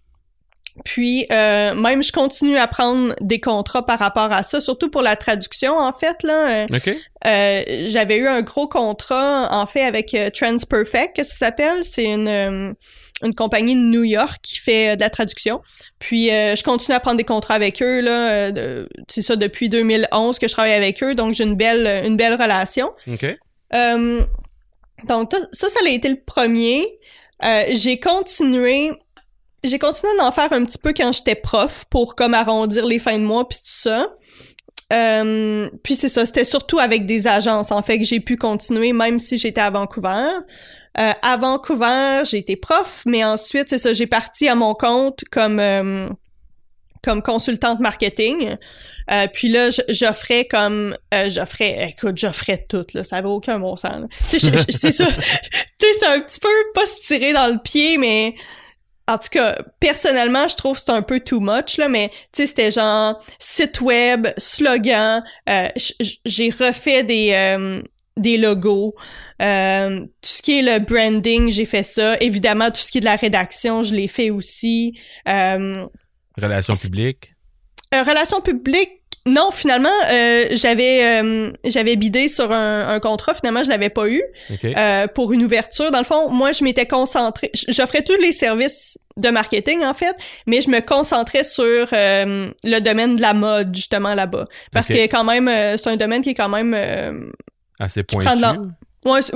Puis euh, même je continue à prendre des contrats par rapport à ça, surtout pour la traduction en fait là. Euh, OK. euh, j'avais eu un gros contrat en fait avec euh, Transperfect, qu'est-ce que ça s'appelle? C'est une euh, une compagnie de New York qui fait de la traduction. Puis euh, je continue à prendre des contrats avec eux là. c'est ça depuis 2011 que je travaille avec eux, donc j'ai une belle une belle relation. OK. Euh, donc ça, ça, ça a été le premier. Euh, j'ai continué, j'ai continué d'en faire un petit peu quand j'étais prof pour comme arrondir les fins de mois puis tout ça. Euh, puis c'est ça, c'était surtout avec des agences en fait que j'ai pu continuer même si j'étais à Vancouver. Euh, à Vancouver, j'ai été prof, mais ensuite c'est ça, j'ai parti à mon compte comme euh, comme consultante marketing. Euh, puis là, j'offrais comme euh, j'offrais, écoute, j'offrais tout là, ça avait aucun bon sens. c'est ça, c'est un petit peu pas se tirer dans le pied, mais en tout cas, personnellement, je trouve que c'est un peu too much là, mais tu sais, c'était genre site web, slogan. euh, j'ai refait des euh, des logos, euh, tout ce qui est le branding, j'ai fait ça. Évidemment, tout ce qui est de la rédaction, je l'ai fait aussi. Relations publiques. euh, relations publiques, non, finalement, euh, j'avais euh, j'avais bidé sur un, un contrat, finalement, je l'avais pas eu OK. euh, pour une ouverture. Dans le fond, moi, je m'étais concentrée, j'offrais tous les services de marketing, en fait, mais je me concentrais sur euh, le domaine de la mode, justement, là-bas. Parce Ok. que quand même, euh, c'est un domaine qui est quand même... euh, Assez pointu. dans-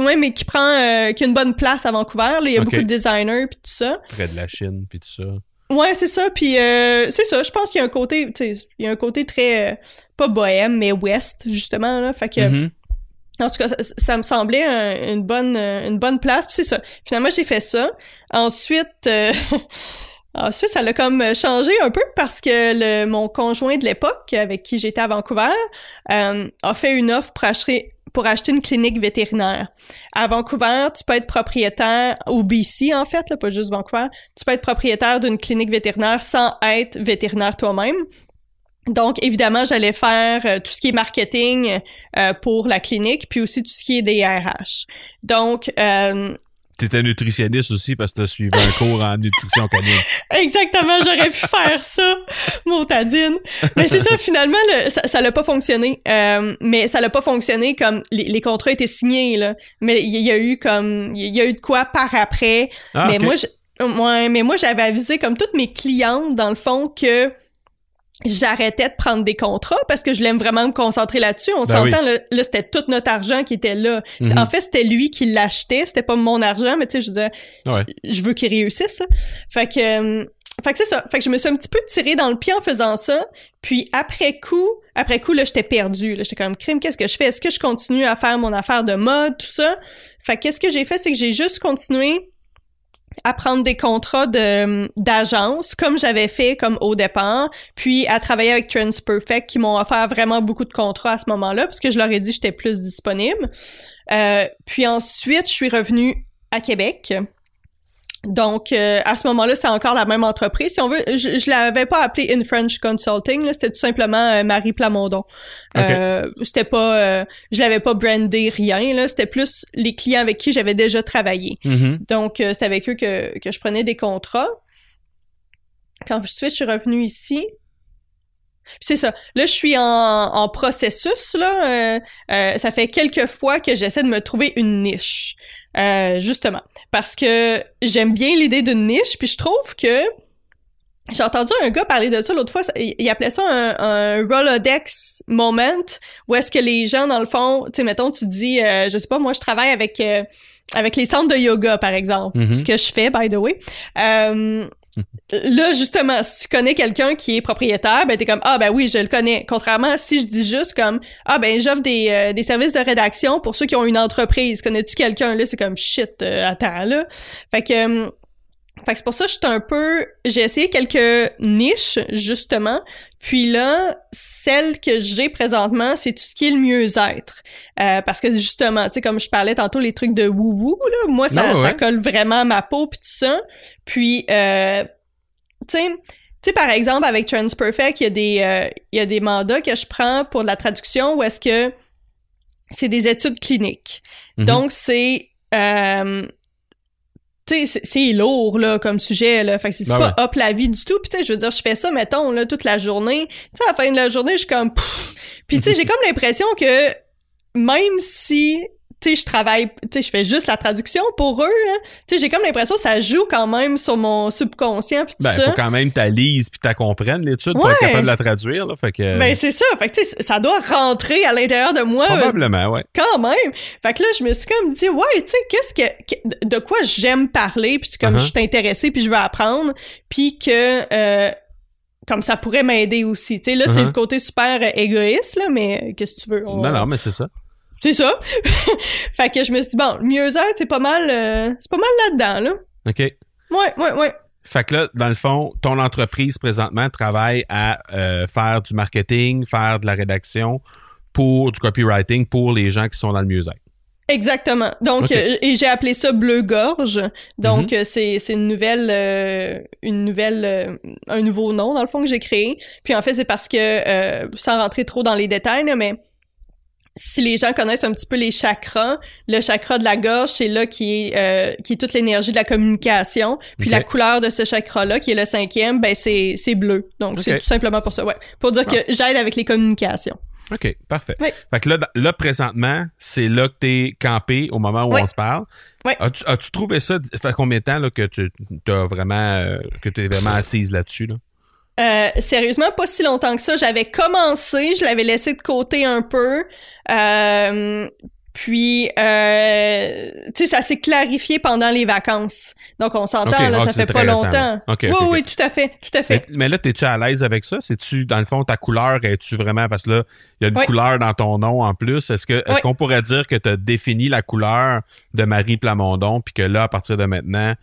ouais, mais qui prend... euh, qui a une bonne place à Vancouver. là. Il y a beaucoup de designers, puis tout ça. Près de la Chine, puis tout ça. Ouais, c'est ça. Puis euh, c'est ça. Je pense qu'il y a un côté, tu sais, il y a un côté très euh, pas bohème, mais ouest justement là. Fait que Mhm. en tout cas, ça, ça me semblait un- une bonne une bonne place. Puis c'est ça. Finalement, j'ai fait ça. Ensuite. euh, Ensuite, ça l'a comme changé un peu parce que le, mon conjoint de l'époque, avec qui j'étais à Vancouver, euh, a fait une offre pour acheter, pour acheter une clinique vétérinaire. À Vancouver, tu peux être propriétaire, au BC en fait, là, pas juste Vancouver, tu peux être propriétaire d'une clinique vétérinaire sans être vétérinaire toi-même. Donc, évidemment, j'allais faire euh, tout ce qui est marketing euh, pour la clinique, puis aussi tout ce qui est des RH. Donc, euh, T'étais nutritionniste aussi parce que t'as suivi un cours en nutrition canine. Exactement, j'aurais pu faire ça, montadine. Mais c'est ça, finalement, le- ça, l'a pas fonctionné. Euh, mais ça l'a pas fonctionné comme les, les contrats étaient signés là. Mais il y a eu comme il y a eu de quoi par après. Ah, mais moi, je, ouais, mais moi j'avais avisé comme toutes mes clientes dans le fond que j'arrêtais de prendre des contrats parce que je l'aime vraiment me concentrer là-dessus. On Ben s'entend, là, là, c'était tout notre argent qui était là. Mhm. En fait, c'était lui qui l'achetait, c'était pas mon argent, mais tu sais, je disais, Ouais. je veux qu'il réussisse. là. Fait que, euh, fait que c'est ça. Fait que je me suis un petit peu tirée dans le pied en faisant ça. Puis après coup, après coup, là, j'étais perdue. J'étais comme crime, qu'est-ce que je fais? Est-ce que je continue à faire mon affaire de mode, tout ça? Fait que qu'est-ce que j'ai fait, c'est que j'ai juste continué à prendre des contrats de d'agence comme j'avais fait comme au départ, puis à travailler avec Transperfect qui m'ont offert vraiment beaucoup de contrats à ce moment-là parce que je leur ai dit j'étais plus disponible. Euh, puis ensuite, je suis revenue à Québec. Donc, euh, à ce moment-là, c'était encore la même entreprise. Si on veut, je, je l'avais pas appelé In French Consulting, là, c'était tout simplement euh, Marie Plamondon. Euh, c'était pas, euh, je l'avais pas brandé rien, là. C'était plus les clients avec qui j'avais déjà travaillé. Mhm. Donc, euh, c'est avec eux que, que je prenais des contrats. Puis ensuite, je suis revenue ici. C'est ça. Là, je suis en, en processus, là. Euh, euh, ça fait quelques fois que j'essaie de me trouver une niche. Euh, justement. Parce que j'aime bien l'idée d'une niche, puis je trouve que... J'ai entendu un gars parler de ça l'autre fois, il appelait ça un, un Rolodex moment, où est-ce que les gens, dans le fond, tu sais, mettons, tu dis, euh, je sais pas, moi, je travaille avec... euh, avec les centres de yoga, par exemple, Mhm. ce que je fais, by the way. Euh, là, justement, si tu connais quelqu'un qui est propriétaire, ben t'es comme ah ben oui, je le connais. Contrairement à si je dis juste comme ah ben j'offre des, euh, des services de rédaction pour ceux qui ont une entreprise. Connais-tu quelqu'un? Là C'est comme shit, euh, attends là. Fait que euh, Fait que c'est pour ça que je suis un peu... J'ai essayé quelques niches, justement. Puis là, celle que j'ai présentement, c'est tout ce qui est le mieux-être. Euh, parce que justement, tu sais, comme je parlais tantôt, les trucs de wou-wou, là, moi, ça, ouais. ça colle vraiment à ma peau, puis tout ça. Puis, euh, tu sais... Tu sais, par exemple, avec Transperfect, il y a des, euh, il y a des mandats que je prends pour de la traduction où est-ce que c'est des études cliniques. Mhm. Donc, c'est... euh, tu sais, c'est- lourd, là, comme sujet, là. Fait que c'est Ah pas hop la vie du tout. Puis, tu sais, je veux dire, je fais ça, mettons, là, toute la journée. Tu sais, à la fin de la journée, je suis comme... pff. Puis, tu sais, j'ai comme l'impression que même si... Tu sais, je travaille, tu sais, je fais juste la traduction pour eux. Tu sais, j'ai comme l'impression que ça joue quand même sur mon subconscient puis tout Ben, ça. faut quand même ta lise puis ta comprennes l'étude pour être capable de la traduire, là. Fait que. Ben, c'est ça. Fait que, tu sais, ça doit rentrer à l'intérieur de moi. probablement, ouais. quand même. Fait que là, je me suis comme dit, ouais, tu sais, qu'est-ce que, de quoi j'aime parler, puis comme Uh-huh. je suis intéressée, puis je veux apprendre, puis que euh, comme ça pourrait m'aider aussi. Tu sais, là, c'est Uh-huh. le côté super égoïste, là, mais euh, qu'est-ce que tu veux? on- Non, non, mais c'est ça. C'est ça. fait que je me suis dit, bon, mieux-être, c'est pas mal, euh, c'est pas mal là-dedans, là. OK. Ouais, ouais, ouais. Fait que là, dans le fond, ton entreprise présentement travaille à euh, faire du marketing, faire de la rédaction pour du copywriting pour les gens qui sont dans le mieux-être. Exactement. Donc, euh, et j'ai appelé ça Bleu Gorge. Donc, euh, c'est c'est une nouvelle, euh, une nouvelle, euh, un nouveau nom dans le fond que j'ai créé. Puis en fait, c'est parce que, euh, sans rentrer trop dans les détails, mais si les gens connaissent un petit peu les chakras, le chakra de la gorge, c'est là qui est, euh, qui est toute l'énergie de la communication. Puis la couleur de ce chakra-là, qui est le cinquième, ben c'est c'est bleu. Donc, c'est tout simplement pour ça. Ouais, pour dire que j'aide avec les communications. OK, parfait. Fait que là, présentement, c'est là que t'es campé au moment où on se parle. Ouais. As-tu, trouvé ça, ça fait combien de temps là, que tu as vraiment, euh, que t'es vraiment assise là-dessus? Là? Euh, sérieusement, pas si longtemps que ça. J'avais commencé, je l'avais laissé de côté un peu. Euh, puis, euh, tu sais, ça s'est clarifié pendant les vacances. Donc, on s'entend, là, ah, ça c'est fait pas récent, longtemps. oui, oui, tout à fait, tout à Mais, fait. mais là, t'es-tu à l'aise avec ça? C'est-tu, dans le fond, ta couleur, es-tu vraiment, parce que là, il y a une Oui. couleur dans ton nom en plus. Est-ce que, est-ce Oui. qu'on pourrait dire que tu as défini la couleur de Marie Plamondon, puis que là, à partir de maintenant,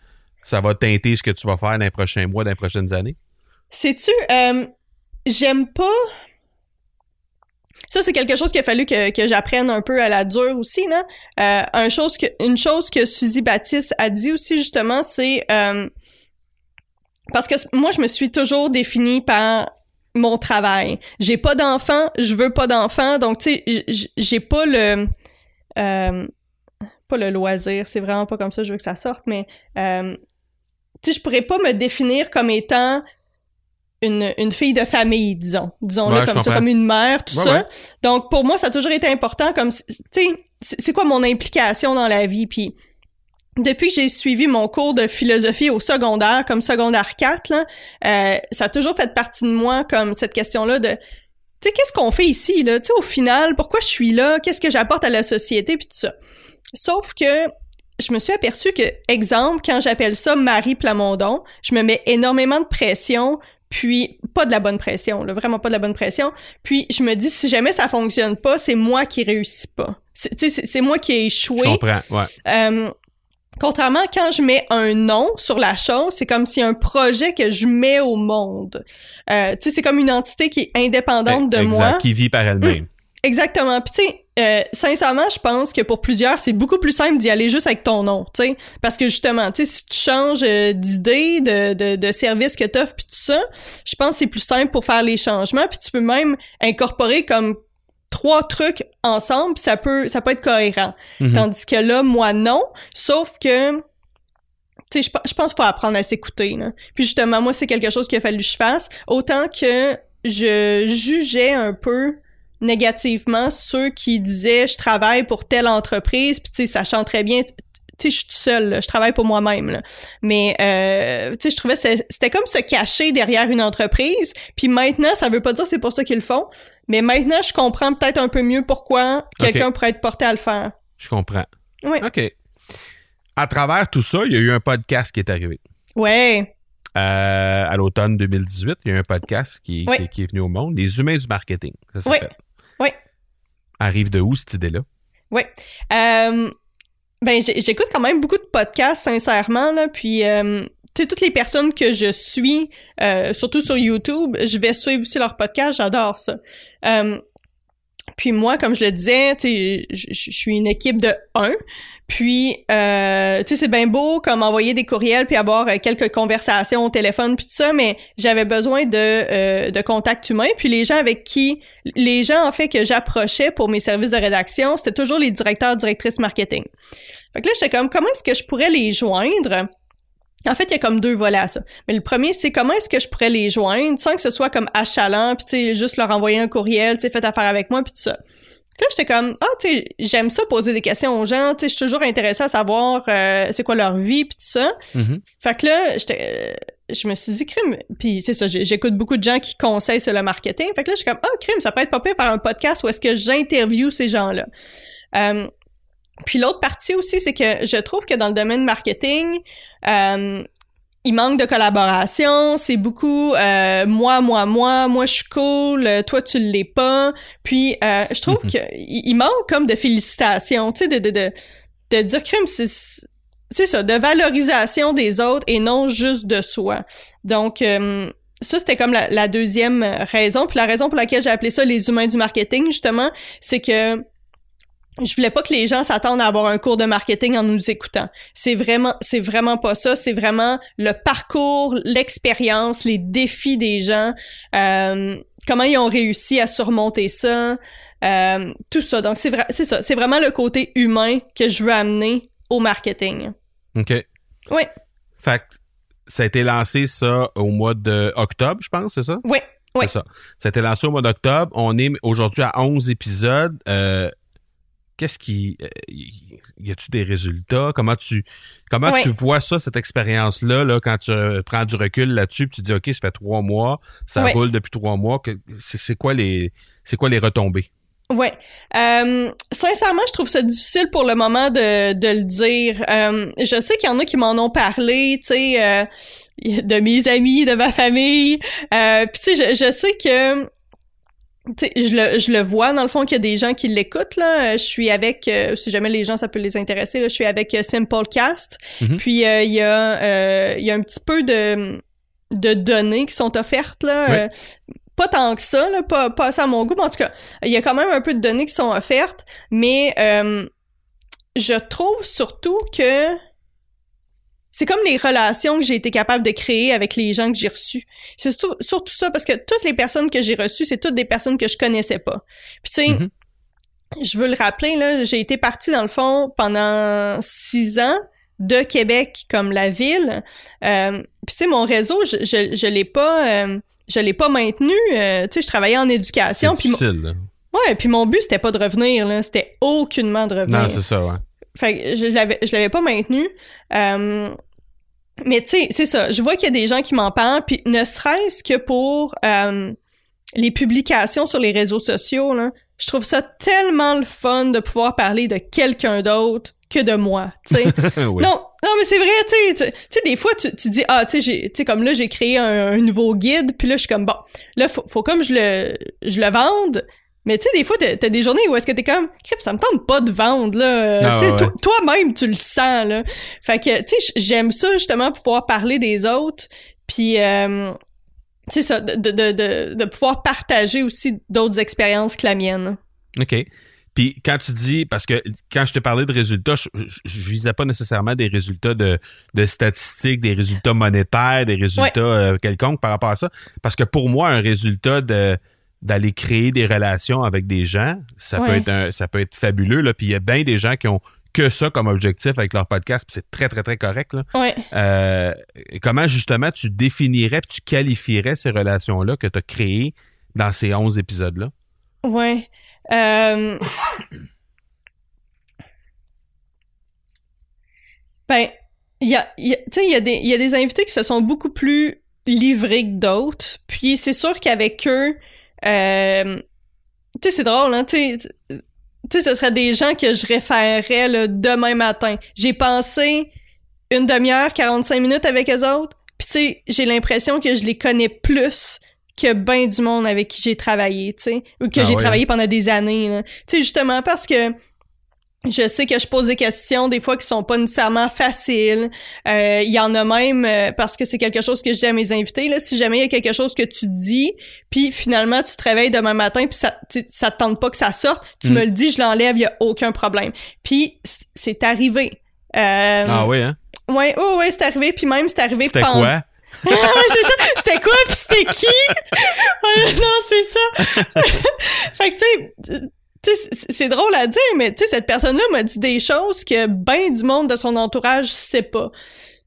ça va teinter ce que tu vas faire dans les prochains mois, dans les prochaines années? Sais-tu, euh, j'aime pas. Ça, c'est quelque chose qu'il a fallu que, que j'apprenne un peu à la dure aussi, là. Euh, un chose que, une chose que Suzy Baptiste a dit aussi, justement, c'est. euh, parce que moi, je me suis toujours définie par mon travail. J'ai pas d'enfant, je veux pas d'enfant, donc, tu sais, j'ai pas le. pas le loisir, c'est vraiment pas comme ça, je veux que ça sorte, mais. tu sais, je pourrais pas me définir comme étant une, une fille de famille, disons. Disons-le Ouais, comme ça, comme une mère, tout Ouais, ça. ouais. Donc, pour moi, ça a toujours été important comme, tu sais, c'est c'est quoi mon implication dans la vie? Puis, depuis que j'ai suivi mon cours de philosophie au secondaire, comme secondaire 4, là, euh, ça a toujours fait partie de moi comme cette question-là de, tu sais, qu'est-ce qu'on fait ici, là? Tu sais, au final, pourquoi je suis là? Qu'est-ce que j'apporte à la société? Puis tout ça. Sauf que je me suis aperçue que, exemple, quand j'appelle ça Marie Plamondon, je me mets énormément de pression, puis pas de la bonne pression, là, vraiment pas de la bonne pression. Puis je me dis, si jamais ça fonctionne pas, c'est moi qui réussis pas. C'est- moi qui ai Je échoué. comprends, ouais. Euh, contrairement, quand je mets un nom sur la chose, c'est comme si un projet que je mets au monde. Euh, tu sais, c'est comme une entité qui est indépendante de exact, moi. qui vit par elle-même. Exactement. Puis tu sais, euh, sincèrement, je pense que pour plusieurs, c'est beaucoup plus simple d'y aller juste avec ton nom, tu sais, parce que justement, tu sais, si tu changes euh, d'idée, de, de, de service que t'offres, puis tout ça, je pense que c'est plus simple pour faire les changements, puis tu peux même incorporer comme trois trucs ensemble, puis ça peut, ça peut être cohérent. Mhm. Tandis que là, moi, non. Sauf que, tu sais, je, pe- je pense qu'il faut apprendre à s'écouter. là. Puis justement, moi, c'est quelque chose qu'il a fallu que je fasse. Autant que je jugeais un peu négativement ceux qui disaient je travaille pour telle entreprise, puis tu sais, sachant très bien, tu sais, je suis seule, je travaille pour moi-même. Mais, euh, tu sais, je trouvais c'était comme se cacher derrière une entreprise. Puis maintenant, ça veut pas dire que c'est pour ça qu'ils le font, mais maintenant, je comprends peut-être un peu mieux pourquoi quelqu'un pourrait être porté à le faire. Je comprends. Oui. OK. À travers tout ça, il y a eu un podcast qui est arrivé. Ouais. Euh, à l'automne 2018, il y a eu un podcast qui, Oui. qui- qui est venu au monde, Les humains du marketing. Ça Oui. s'appelle. Oui. Arrive de où cette idée-là? Oui. Euh, ben, j'écoute quand même beaucoup de podcasts, sincèrement, là, puis, euh, tu tu sais, toutes les personnes que je suis, euh, surtout sur YouTube, je vais suivre aussi leur podcast, j'adore ça. Puis moi, comme je le disais, je suis une équipe de un. Puis, euh, tu sais, c'est bien beau comme envoyer des courriels puis avoir euh, quelques conversations au téléphone puis tout ça, mais j'avais besoin de, euh, de contact humain. Puis les gens avec qui, les gens en fait que j'approchais pour mes services de rédaction, c'était toujours les directeurs, directrices marketing. Fait que là, j'étais comme, comment est-ce que je pourrais les joindre? En fait, il y a comme deux volets à ça. Mais le premier, c'est comment est-ce que je pourrais les joindre sans que ce soit comme achalant, puis tu sais, juste leur envoyer un courriel, tu sais, faites affaire avec moi, puis tout ça. Là, j'étais comme, ah, tu sais, j'aime ça poser des questions aux gens, tu sais, je suis toujours intéressée à savoir euh, c'est quoi leur vie, puis tout ça. Mhm. Fait que là, j'étais, euh, je me suis dit, crime, puis c'est ça, j'écoute beaucoup de gens qui conseillent sur le marketing. Fait que là, je suis comme, ah, crime, ça peut être pas pire par un podcast où est-ce que j'interviewe ces gens-là. Euh, puis l'autre partie aussi, c'est que je trouve que dans le domaine marketing, euh, il manque de collaboration, c'est beaucoup euh, moi, moi, moi, moi je suis cool, euh, toi tu l'es pas. Puis euh, je trouve Mhm. qu'il il manque comme de félicitations, tu sais, de, de, de, de dire crime, c'est c'est ça, de valorisation des autres et non juste de soi. Donc euh, ça, c'était comme la, la deuxième raison. Puis la raison pour laquelle j'ai appelé ça les humains du marketing, justement, c'est que je voulais pas que les gens s'attendent à avoir un cours de marketing en nous écoutant. C'est vraiment, c'est vraiment pas ça. C'est vraiment le parcours, l'expérience, les défis des gens, euh, comment ils ont réussi à surmonter ça, euh, tout ça. Donc c'est vrai, c'est ça. C'est vraiment le côté humain que je veux amener au marketing. OK. Oui, Fait que ça a été lancé, ça, au mois d'octobre, je pense, c'est ça? oui, oui. C'est ça. Ça a été lancé au mois d'octobre. On est aujourd'hui à 11 épisodes. Euh, Qu'est-ce qui. euh, y a-tu des résultats? Comment tu comment tu vois ça, cette expérience-là, là, quand tu euh, prends du recul là-dessus, tu dis OK, ça fait trois mois, ça Ouais. roule depuis trois mois. que- C'est c'est quoi les c'est quoi les retombées? Ouais. Euh, sincèrement, je trouve ça difficile pour le moment de, de le dire. Euh, je sais qu'il y en a qui m'en ont parlé, tu sais, euh, de mes amis, de ma famille. Euh, Puis tu sais, je, je sais que je le, je le vois dans le fond qu'il y a des gens qui l'écoutent là. Euh, Je suis avec, euh, si jamais les gens ça peut les intéresser, là, je suis avec euh, Simplecast. Mhm. Puis euh, il y a, il y a un petit peu de de données qui sont offertes là. Ouais. Pas tant que ça, là, pas, pas assez à mon goût, mais en tout cas, il y a quand même un peu de données qui sont offertes, mais euh, je trouve surtout que c'est comme les relations que j'ai été capable de créer avec les gens que j'ai reçus. C'est surtout, surtout ça, parce que toutes les personnes que j'ai reçues, c'est toutes des personnes que je connaissais pas. Puis tu sais, Mhm. je veux le rappeler, là, j'ai été partie dans le fond pendant six ans de Québec comme la ville. Euh, Puis tu sais, mon réseau, je, je, je l'ai pas... euh, je l'ai pas maintenu, euh, tu sais, je travaillais en éducation, puis mon- ouais, puis mon but c'était pas de revenir là, c'était aucunement de revenir. Non, c'est ça, ouais. Fait que je l'avais, je l'avais pas maintenu. Euh, mais tu sais, c'est ça. Je vois qu'il y a des gens qui m'en parlent, puis ne serait-ce que pour euh, les publications sur les réseaux sociaux, là, je trouve ça tellement le fun de pouvoir parler de quelqu'un d'autre que de moi, tu sais. Oui. Non, non, mais c'est vrai, tu sais, tu tu sais, des fois, tu, tu dis, ah, tu sais, j'ai- tu sais, comme là, j'ai créé un, un nouveau guide, puis là, je suis comme, bon, là, faut, faut comme je le, je le vende, mais tu sais, des fois, t'as des journées où est-ce que t'es comme, crip, ça me tente pas de vendre, là, Ah, ouais. toi-même, tu le sens, là. Fait que, tu sais, j'aime ça, justement, pouvoir parler des autres, puis, euh, c'est ça, de, de, de, de, de pouvoir partager aussi d'autres expériences que la mienne. OK. Puis quand tu dis, parce que quand je te parlais de résultats, je, je, je visais pas nécessairement des résultats de, de statistiques, des résultats monétaires, des résultats euh, quelconques par rapport à ça. Parce que pour moi, un résultat de d'aller créer des relations avec des gens, ça peut être un, ça peut être fabuleux. Là. Puis il y a bien des gens qui ont que ça comme objectif avec leur podcast, puis c'est très, très, très correct. Là. Ouais. Euh, comment justement tu définirais tu qualifierais ces relations-là que tu as créées dans ces 11 épisodes-là? Ouais. Euh... Ben, il y a, y y, des- il y a des invités qui se sont beaucoup plus livrés que d'autres. Puis c'est sûr qu'avec eux, euh, tu sais, c'est drôle, hein, tu sais, ce serait des gens que je référerais là, demain matin. J'ai pensé une demi-heure, 45 minutes avec eux autres. Puis tu sais, j'ai l'impression que je les connais plus que ben du monde avec qui j'ai travaillé, tu sais, ou que Ah j'ai ouais, travaillé pendant des années. Tu sais, justement parce que Je sais que je pose des questions des fois qui sont pas nécessairement faciles. Euh, Il y en a même euh, parce que c'est quelque chose que je dis à mes invités. Là, si jamais il y a quelque chose que tu dis, puis finalement tu te réveilles demain matin puis ça, ça te tente pas que ça sorte, tu Mm. me le dis, je l'enlève, il y a aucun problème. Puis c'est arrivé. Euh, Ah oui, hein? Ouais, oh, ouais, c'est arrivé. Puis même c'est arrivé C'était pendant- quoi? ouais, c'est ça. C'était quoi pis c'était qui? Ouais, non, c'est ça. fait que tu sais, c'est- c'est drôle à dire, mais tu sais, cette personne-là m'a dit des choses que ben du monde de son entourage sait pas.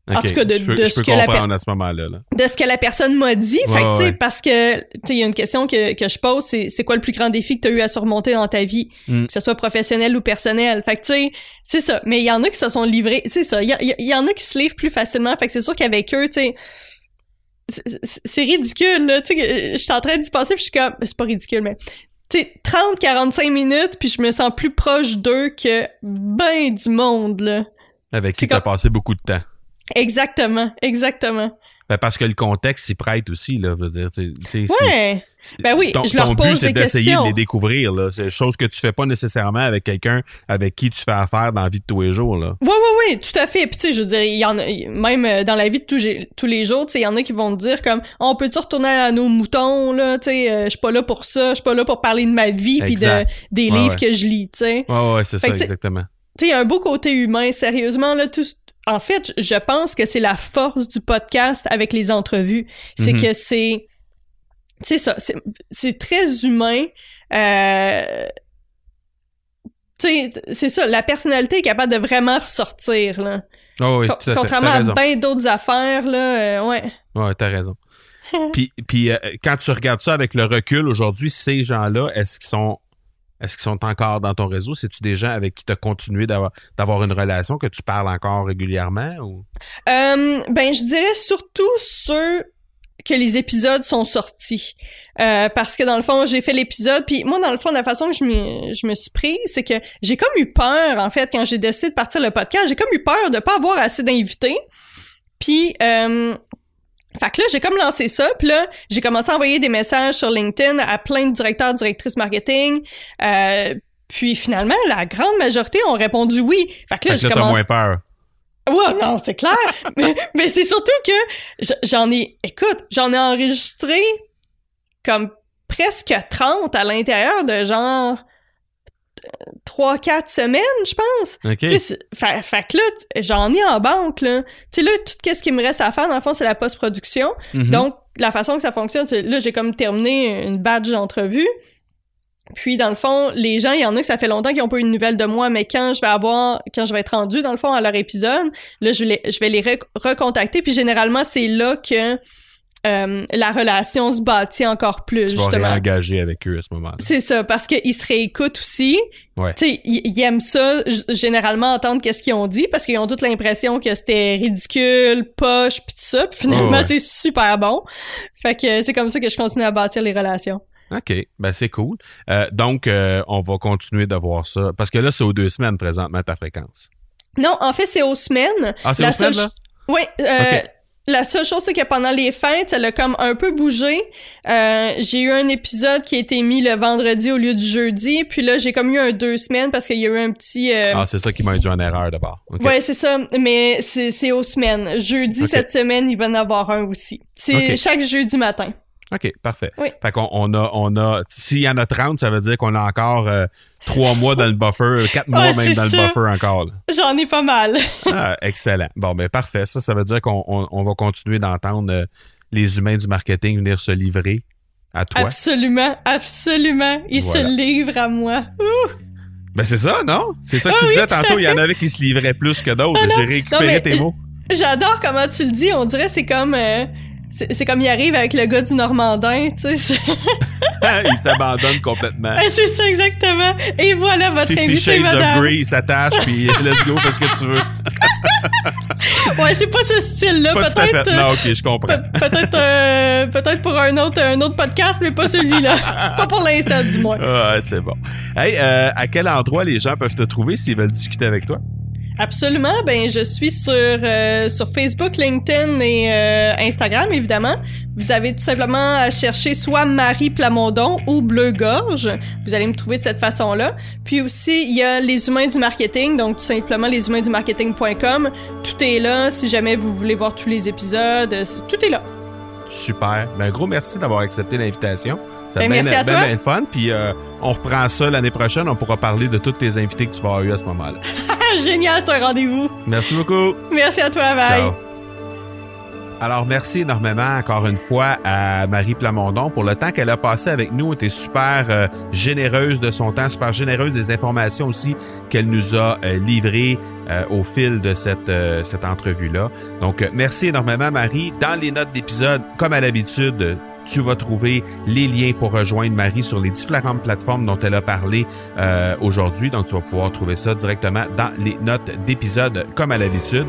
En tout cas, de- peux, ce que la comprendre à ce moment-là. là. De ce que la personne m'a dit. fait que ouais. parce que, tu sais, il y a une question que, que je pose, c'est c'est quoi le plus grand défi que tu as eu à surmonter dans ta vie? Mm. Que ce soit professionnel ou personnel. Fait que tu sais, c'est ça. Mais il y en a qui se sont livrés, c'est ça. Il y, y en a qui se livrent plus facilement. Fait que c'est sûr qu'avec eux, tu sais, c'est- ridicule, là. Tu sais, je suis en train d'y penser, puis je suis comme, c'est pas ridicule, mais sais, 30-45 minutes, puis je me sens plus proche d'eux que ben du monde, là. Avec qui C'est tu as comme- passé beaucoup de temps. Exactement, exactement. Ben, parce que le contexte s'y prête aussi, là. Veux dire, Ouais. Ben oui, ton, je leur ton pose but, c'est des d'essayer de les découvrir, là. C'est chose que tu fais pas nécessairement avec quelqu'un avec qui tu fais affaire dans la vie de tous les jours, là. Oui, oui, oui, tout à fait. Puis tu sais, je veux dire, il y en a, même euh, dans la vie de tous, tous les jours, tu sais, il y en a qui vont te dire comme, on peut-tu retourner à nos moutons, là, tu sais, euh, je suis pas là pour ça, je suis pas là pour parler de ma vie puis de des Ouais, livres ouais. que je lis, tu sais. Ouais, ouais, c'est ça, exactement. Tu sais, il y a un beau côté humain, sérieusement, là, tout. En fait, je pense que c'est la force du podcast avec les entrevues. C'est Mhm. que c'est. C'est ça, c'est- très humain. Euh, tu sais, c'est ça, la personnalité est capable de vraiment ressortir, là. Oh, oui, tout à. Contrairement à bien d'autres affaires, là, euh, ouais. Ouais, t'as raison. puis, puis euh, quand tu regardes ça avec le recul aujourd'hui, ces gens-là, est-ce qu'ils sont est-ce qu'ils sont encore dans ton réseau? C'est-tu des gens avec qui tu as continué d'avoir, une relation, que tu parles encore régulièrement? Euh, ben, je dirais surtout ceux que les épisodes sont sortis. Euh, parce que dans le fond, j'ai fait l'épisode, puis moi, dans le fond, la façon que je me, je me suis pris, c'est que j'ai comme eu peur, en fait, quand j'ai décidé de partir le podcast, j'ai comme eu peur de pas avoir assez d'invités. Puis, euh, fait que là, j'ai comme lancé ça, puis là, j'ai commencé à envoyer des messages sur LinkedIn à plein de directeurs, directrices marketing. Euh, puis finalement, la grande majorité ont répondu oui. Fait que là, j'ai commencé... moins peur. Ouais, non, c'est clair. mais mais c'est surtout que j'en ai, écoute, j'en ai enregistré comme presque 30 à l'intérieur de genre 3-4 semaines, je pense. OK. Tu sais, c'est- fait, fait que là, j'en ai en banque, là. Tu sais, là, tout ce qui me reste à faire, dans le fond, c'est la post-production. Mhm. Donc, la façon que ça fonctionne, c'est là, j'ai comme terminé une badge d'entrevue. Puis, dans le fond, les gens, il y en a que ça fait longtemps qu'ils n'ont pas eu de nouvelles de moi, mais quand je vais avoir, quand je vais être rendu, dans le fond, à leur épisode, là, je, vais les- je vais les rec- recontacter. Puis, généralement, c'est là que euh, la relation se bâtit encore plus, tu vas justement. réengager avec eux à ce moment-là. C'est ça, parce qu'ils se réécoutent aussi. Ouais. Tu sais, ils, ils aiment ça, généralement, entendre qu'est-ce qu'ils ont dit, parce qu'ils ont toute l'impression que c'était ridicule, poche, pis tout ça. Puis finalement, Oh, ouais. c'est super bon. Fait que c'est comme ça que je continue à bâtir les relations. OK, ben c'est cool. Euh, donc, euh, on va continuer de voir ça. Parce que là, c'est aux deux semaines présentement ta fréquence. Non, en fait, c'est aux semaines. Ah, c'est aux semaines, là? Oui, euh. La seule chose, c'est que pendant les fêtes, ça a comme un peu bougé. Euh, j'ai eu un épisode qui a été mis le vendredi au lieu du jeudi, puis là, j'ai comme eu un deux semaines parce qu'il y a eu un petit... euh, Ah, c'est ça qui m'a induit en erreur d'abord. OK. Ouais, c'est ça, mais c'est c'est aux semaines. Jeudi cette semaine, il va en avoir un aussi. C'est chaque jeudi matin. OK, parfait. Oui. Fait qu'on on a, on a, s'il y en a 30, ça veut dire qu'on a encore euh, trois mois dans le buffer, quatre mois même dans ça. le buffer encore. J'en ai pas mal. Ah, excellent. Bon, ben parfait. Ça, ça veut dire qu'on on, on va continuer d'entendre euh, les humains du marketing venir se livrer à toi. Absolument, absolument. Il Voilà. se livre à moi. Ouh. Ben c'est ça, non? C'est ça que tu disais tantôt. Il y en avait qui se livraient plus que d'autres. Ah J'ai récupéré non, tes mots. J'adore comment tu le dis. On dirait c'est comme... euh, c'est comme il arrive avec le gars du Normandin, tu sais. il s'abandonne complètement. C'est ça, exactement. Et voilà votre invité, Shades of madame. Grey, il s'attache, puis let's go, fais ce que tu veux. Ouais, c'est pas ce style-là. Peut-être... Non, ok, je comprends. Pe- peut-être euh, peut-être pour un autre un autre podcast mais pas celui-là pas pour l'instant du moins Ah, c'est bon. Hey, euh, à quel endroit les gens peuvent te trouver s'ils veulent discuter avec toi? Absolument. Ben, je suis sur euh, Facebook, LinkedIn et euh, Instagram, évidemment. Vous avez tout simplement à chercher soit Marie Plamondon ou Bleu Gorge. Vous allez me trouver de cette façon-là. Puis aussi, il y a les humains du marketing, donc tout simplement leshumaindsdumarketing.com. Tout est là. Si jamais vous voulez voir tous les épisodes, tout est là. Super. Ben, un gros merci d'avoir accepté l'invitation. Ben, merci à toi. bien fun. Puis euh, on reprend ça l'année prochaine. On pourra parler de tous tes invités que tu vas avoir eu à ce moment-là. Génial, un rendez-vous. Merci beaucoup. Merci à toi, bye. Ciao. Alors, merci énormément encore une fois à Marie Plamondon pour le temps qu'elle a passé avec nous. Elle était super euh, généreuse de son temps, super généreuse des informations aussi qu'elle nous a euh, livrées euh, au fil de cette, euh, cette entrevue-là. Donc, euh, merci énormément, Marie. Dans les notes d'épisode, comme à l'habitude, tu vas trouver les liens pour rejoindre Marie sur les différentes plateformes dont elle a parlé euh, aujourd'hui. Donc, tu vas pouvoir trouver ça directement dans les notes d'épisode, comme à l'habitude.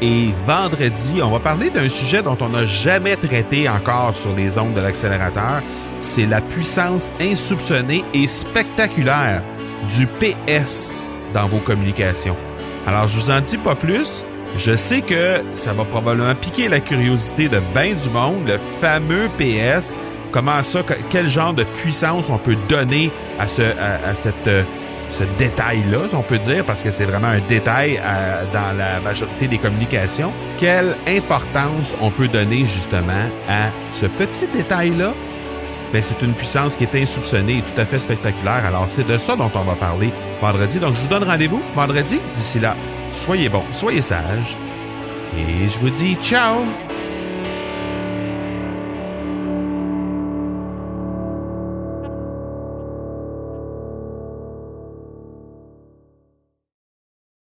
Et vendredi, on va parler d'un sujet dont on n'a jamais traité encore sur les ondes de l'accélérateur. C'est la puissance insoupçonnée et spectaculaire du PS dans vos communications. Alors, je vous en dis pas plus. Je sais que ça va probablement piquer la curiosité de bien du monde, le fameux PS. Comment ça, que- quel genre de puissance on peut donner à ce, à, à cette, euh, ce détail-là, si on peut dire, parce que c'est vraiment un détail euh, dans la majorité des communications. Quelle importance on peut donner justement à ce petit détail-là? Ben, c'est une puissance qui est insoupçonnée et tout à fait spectaculaire. Alors, c'est de ça dont on va parler vendredi. Donc, je vous donne rendez-vous vendredi. D'ici là, soyez bons, soyez sages. Et je vous dis ciao!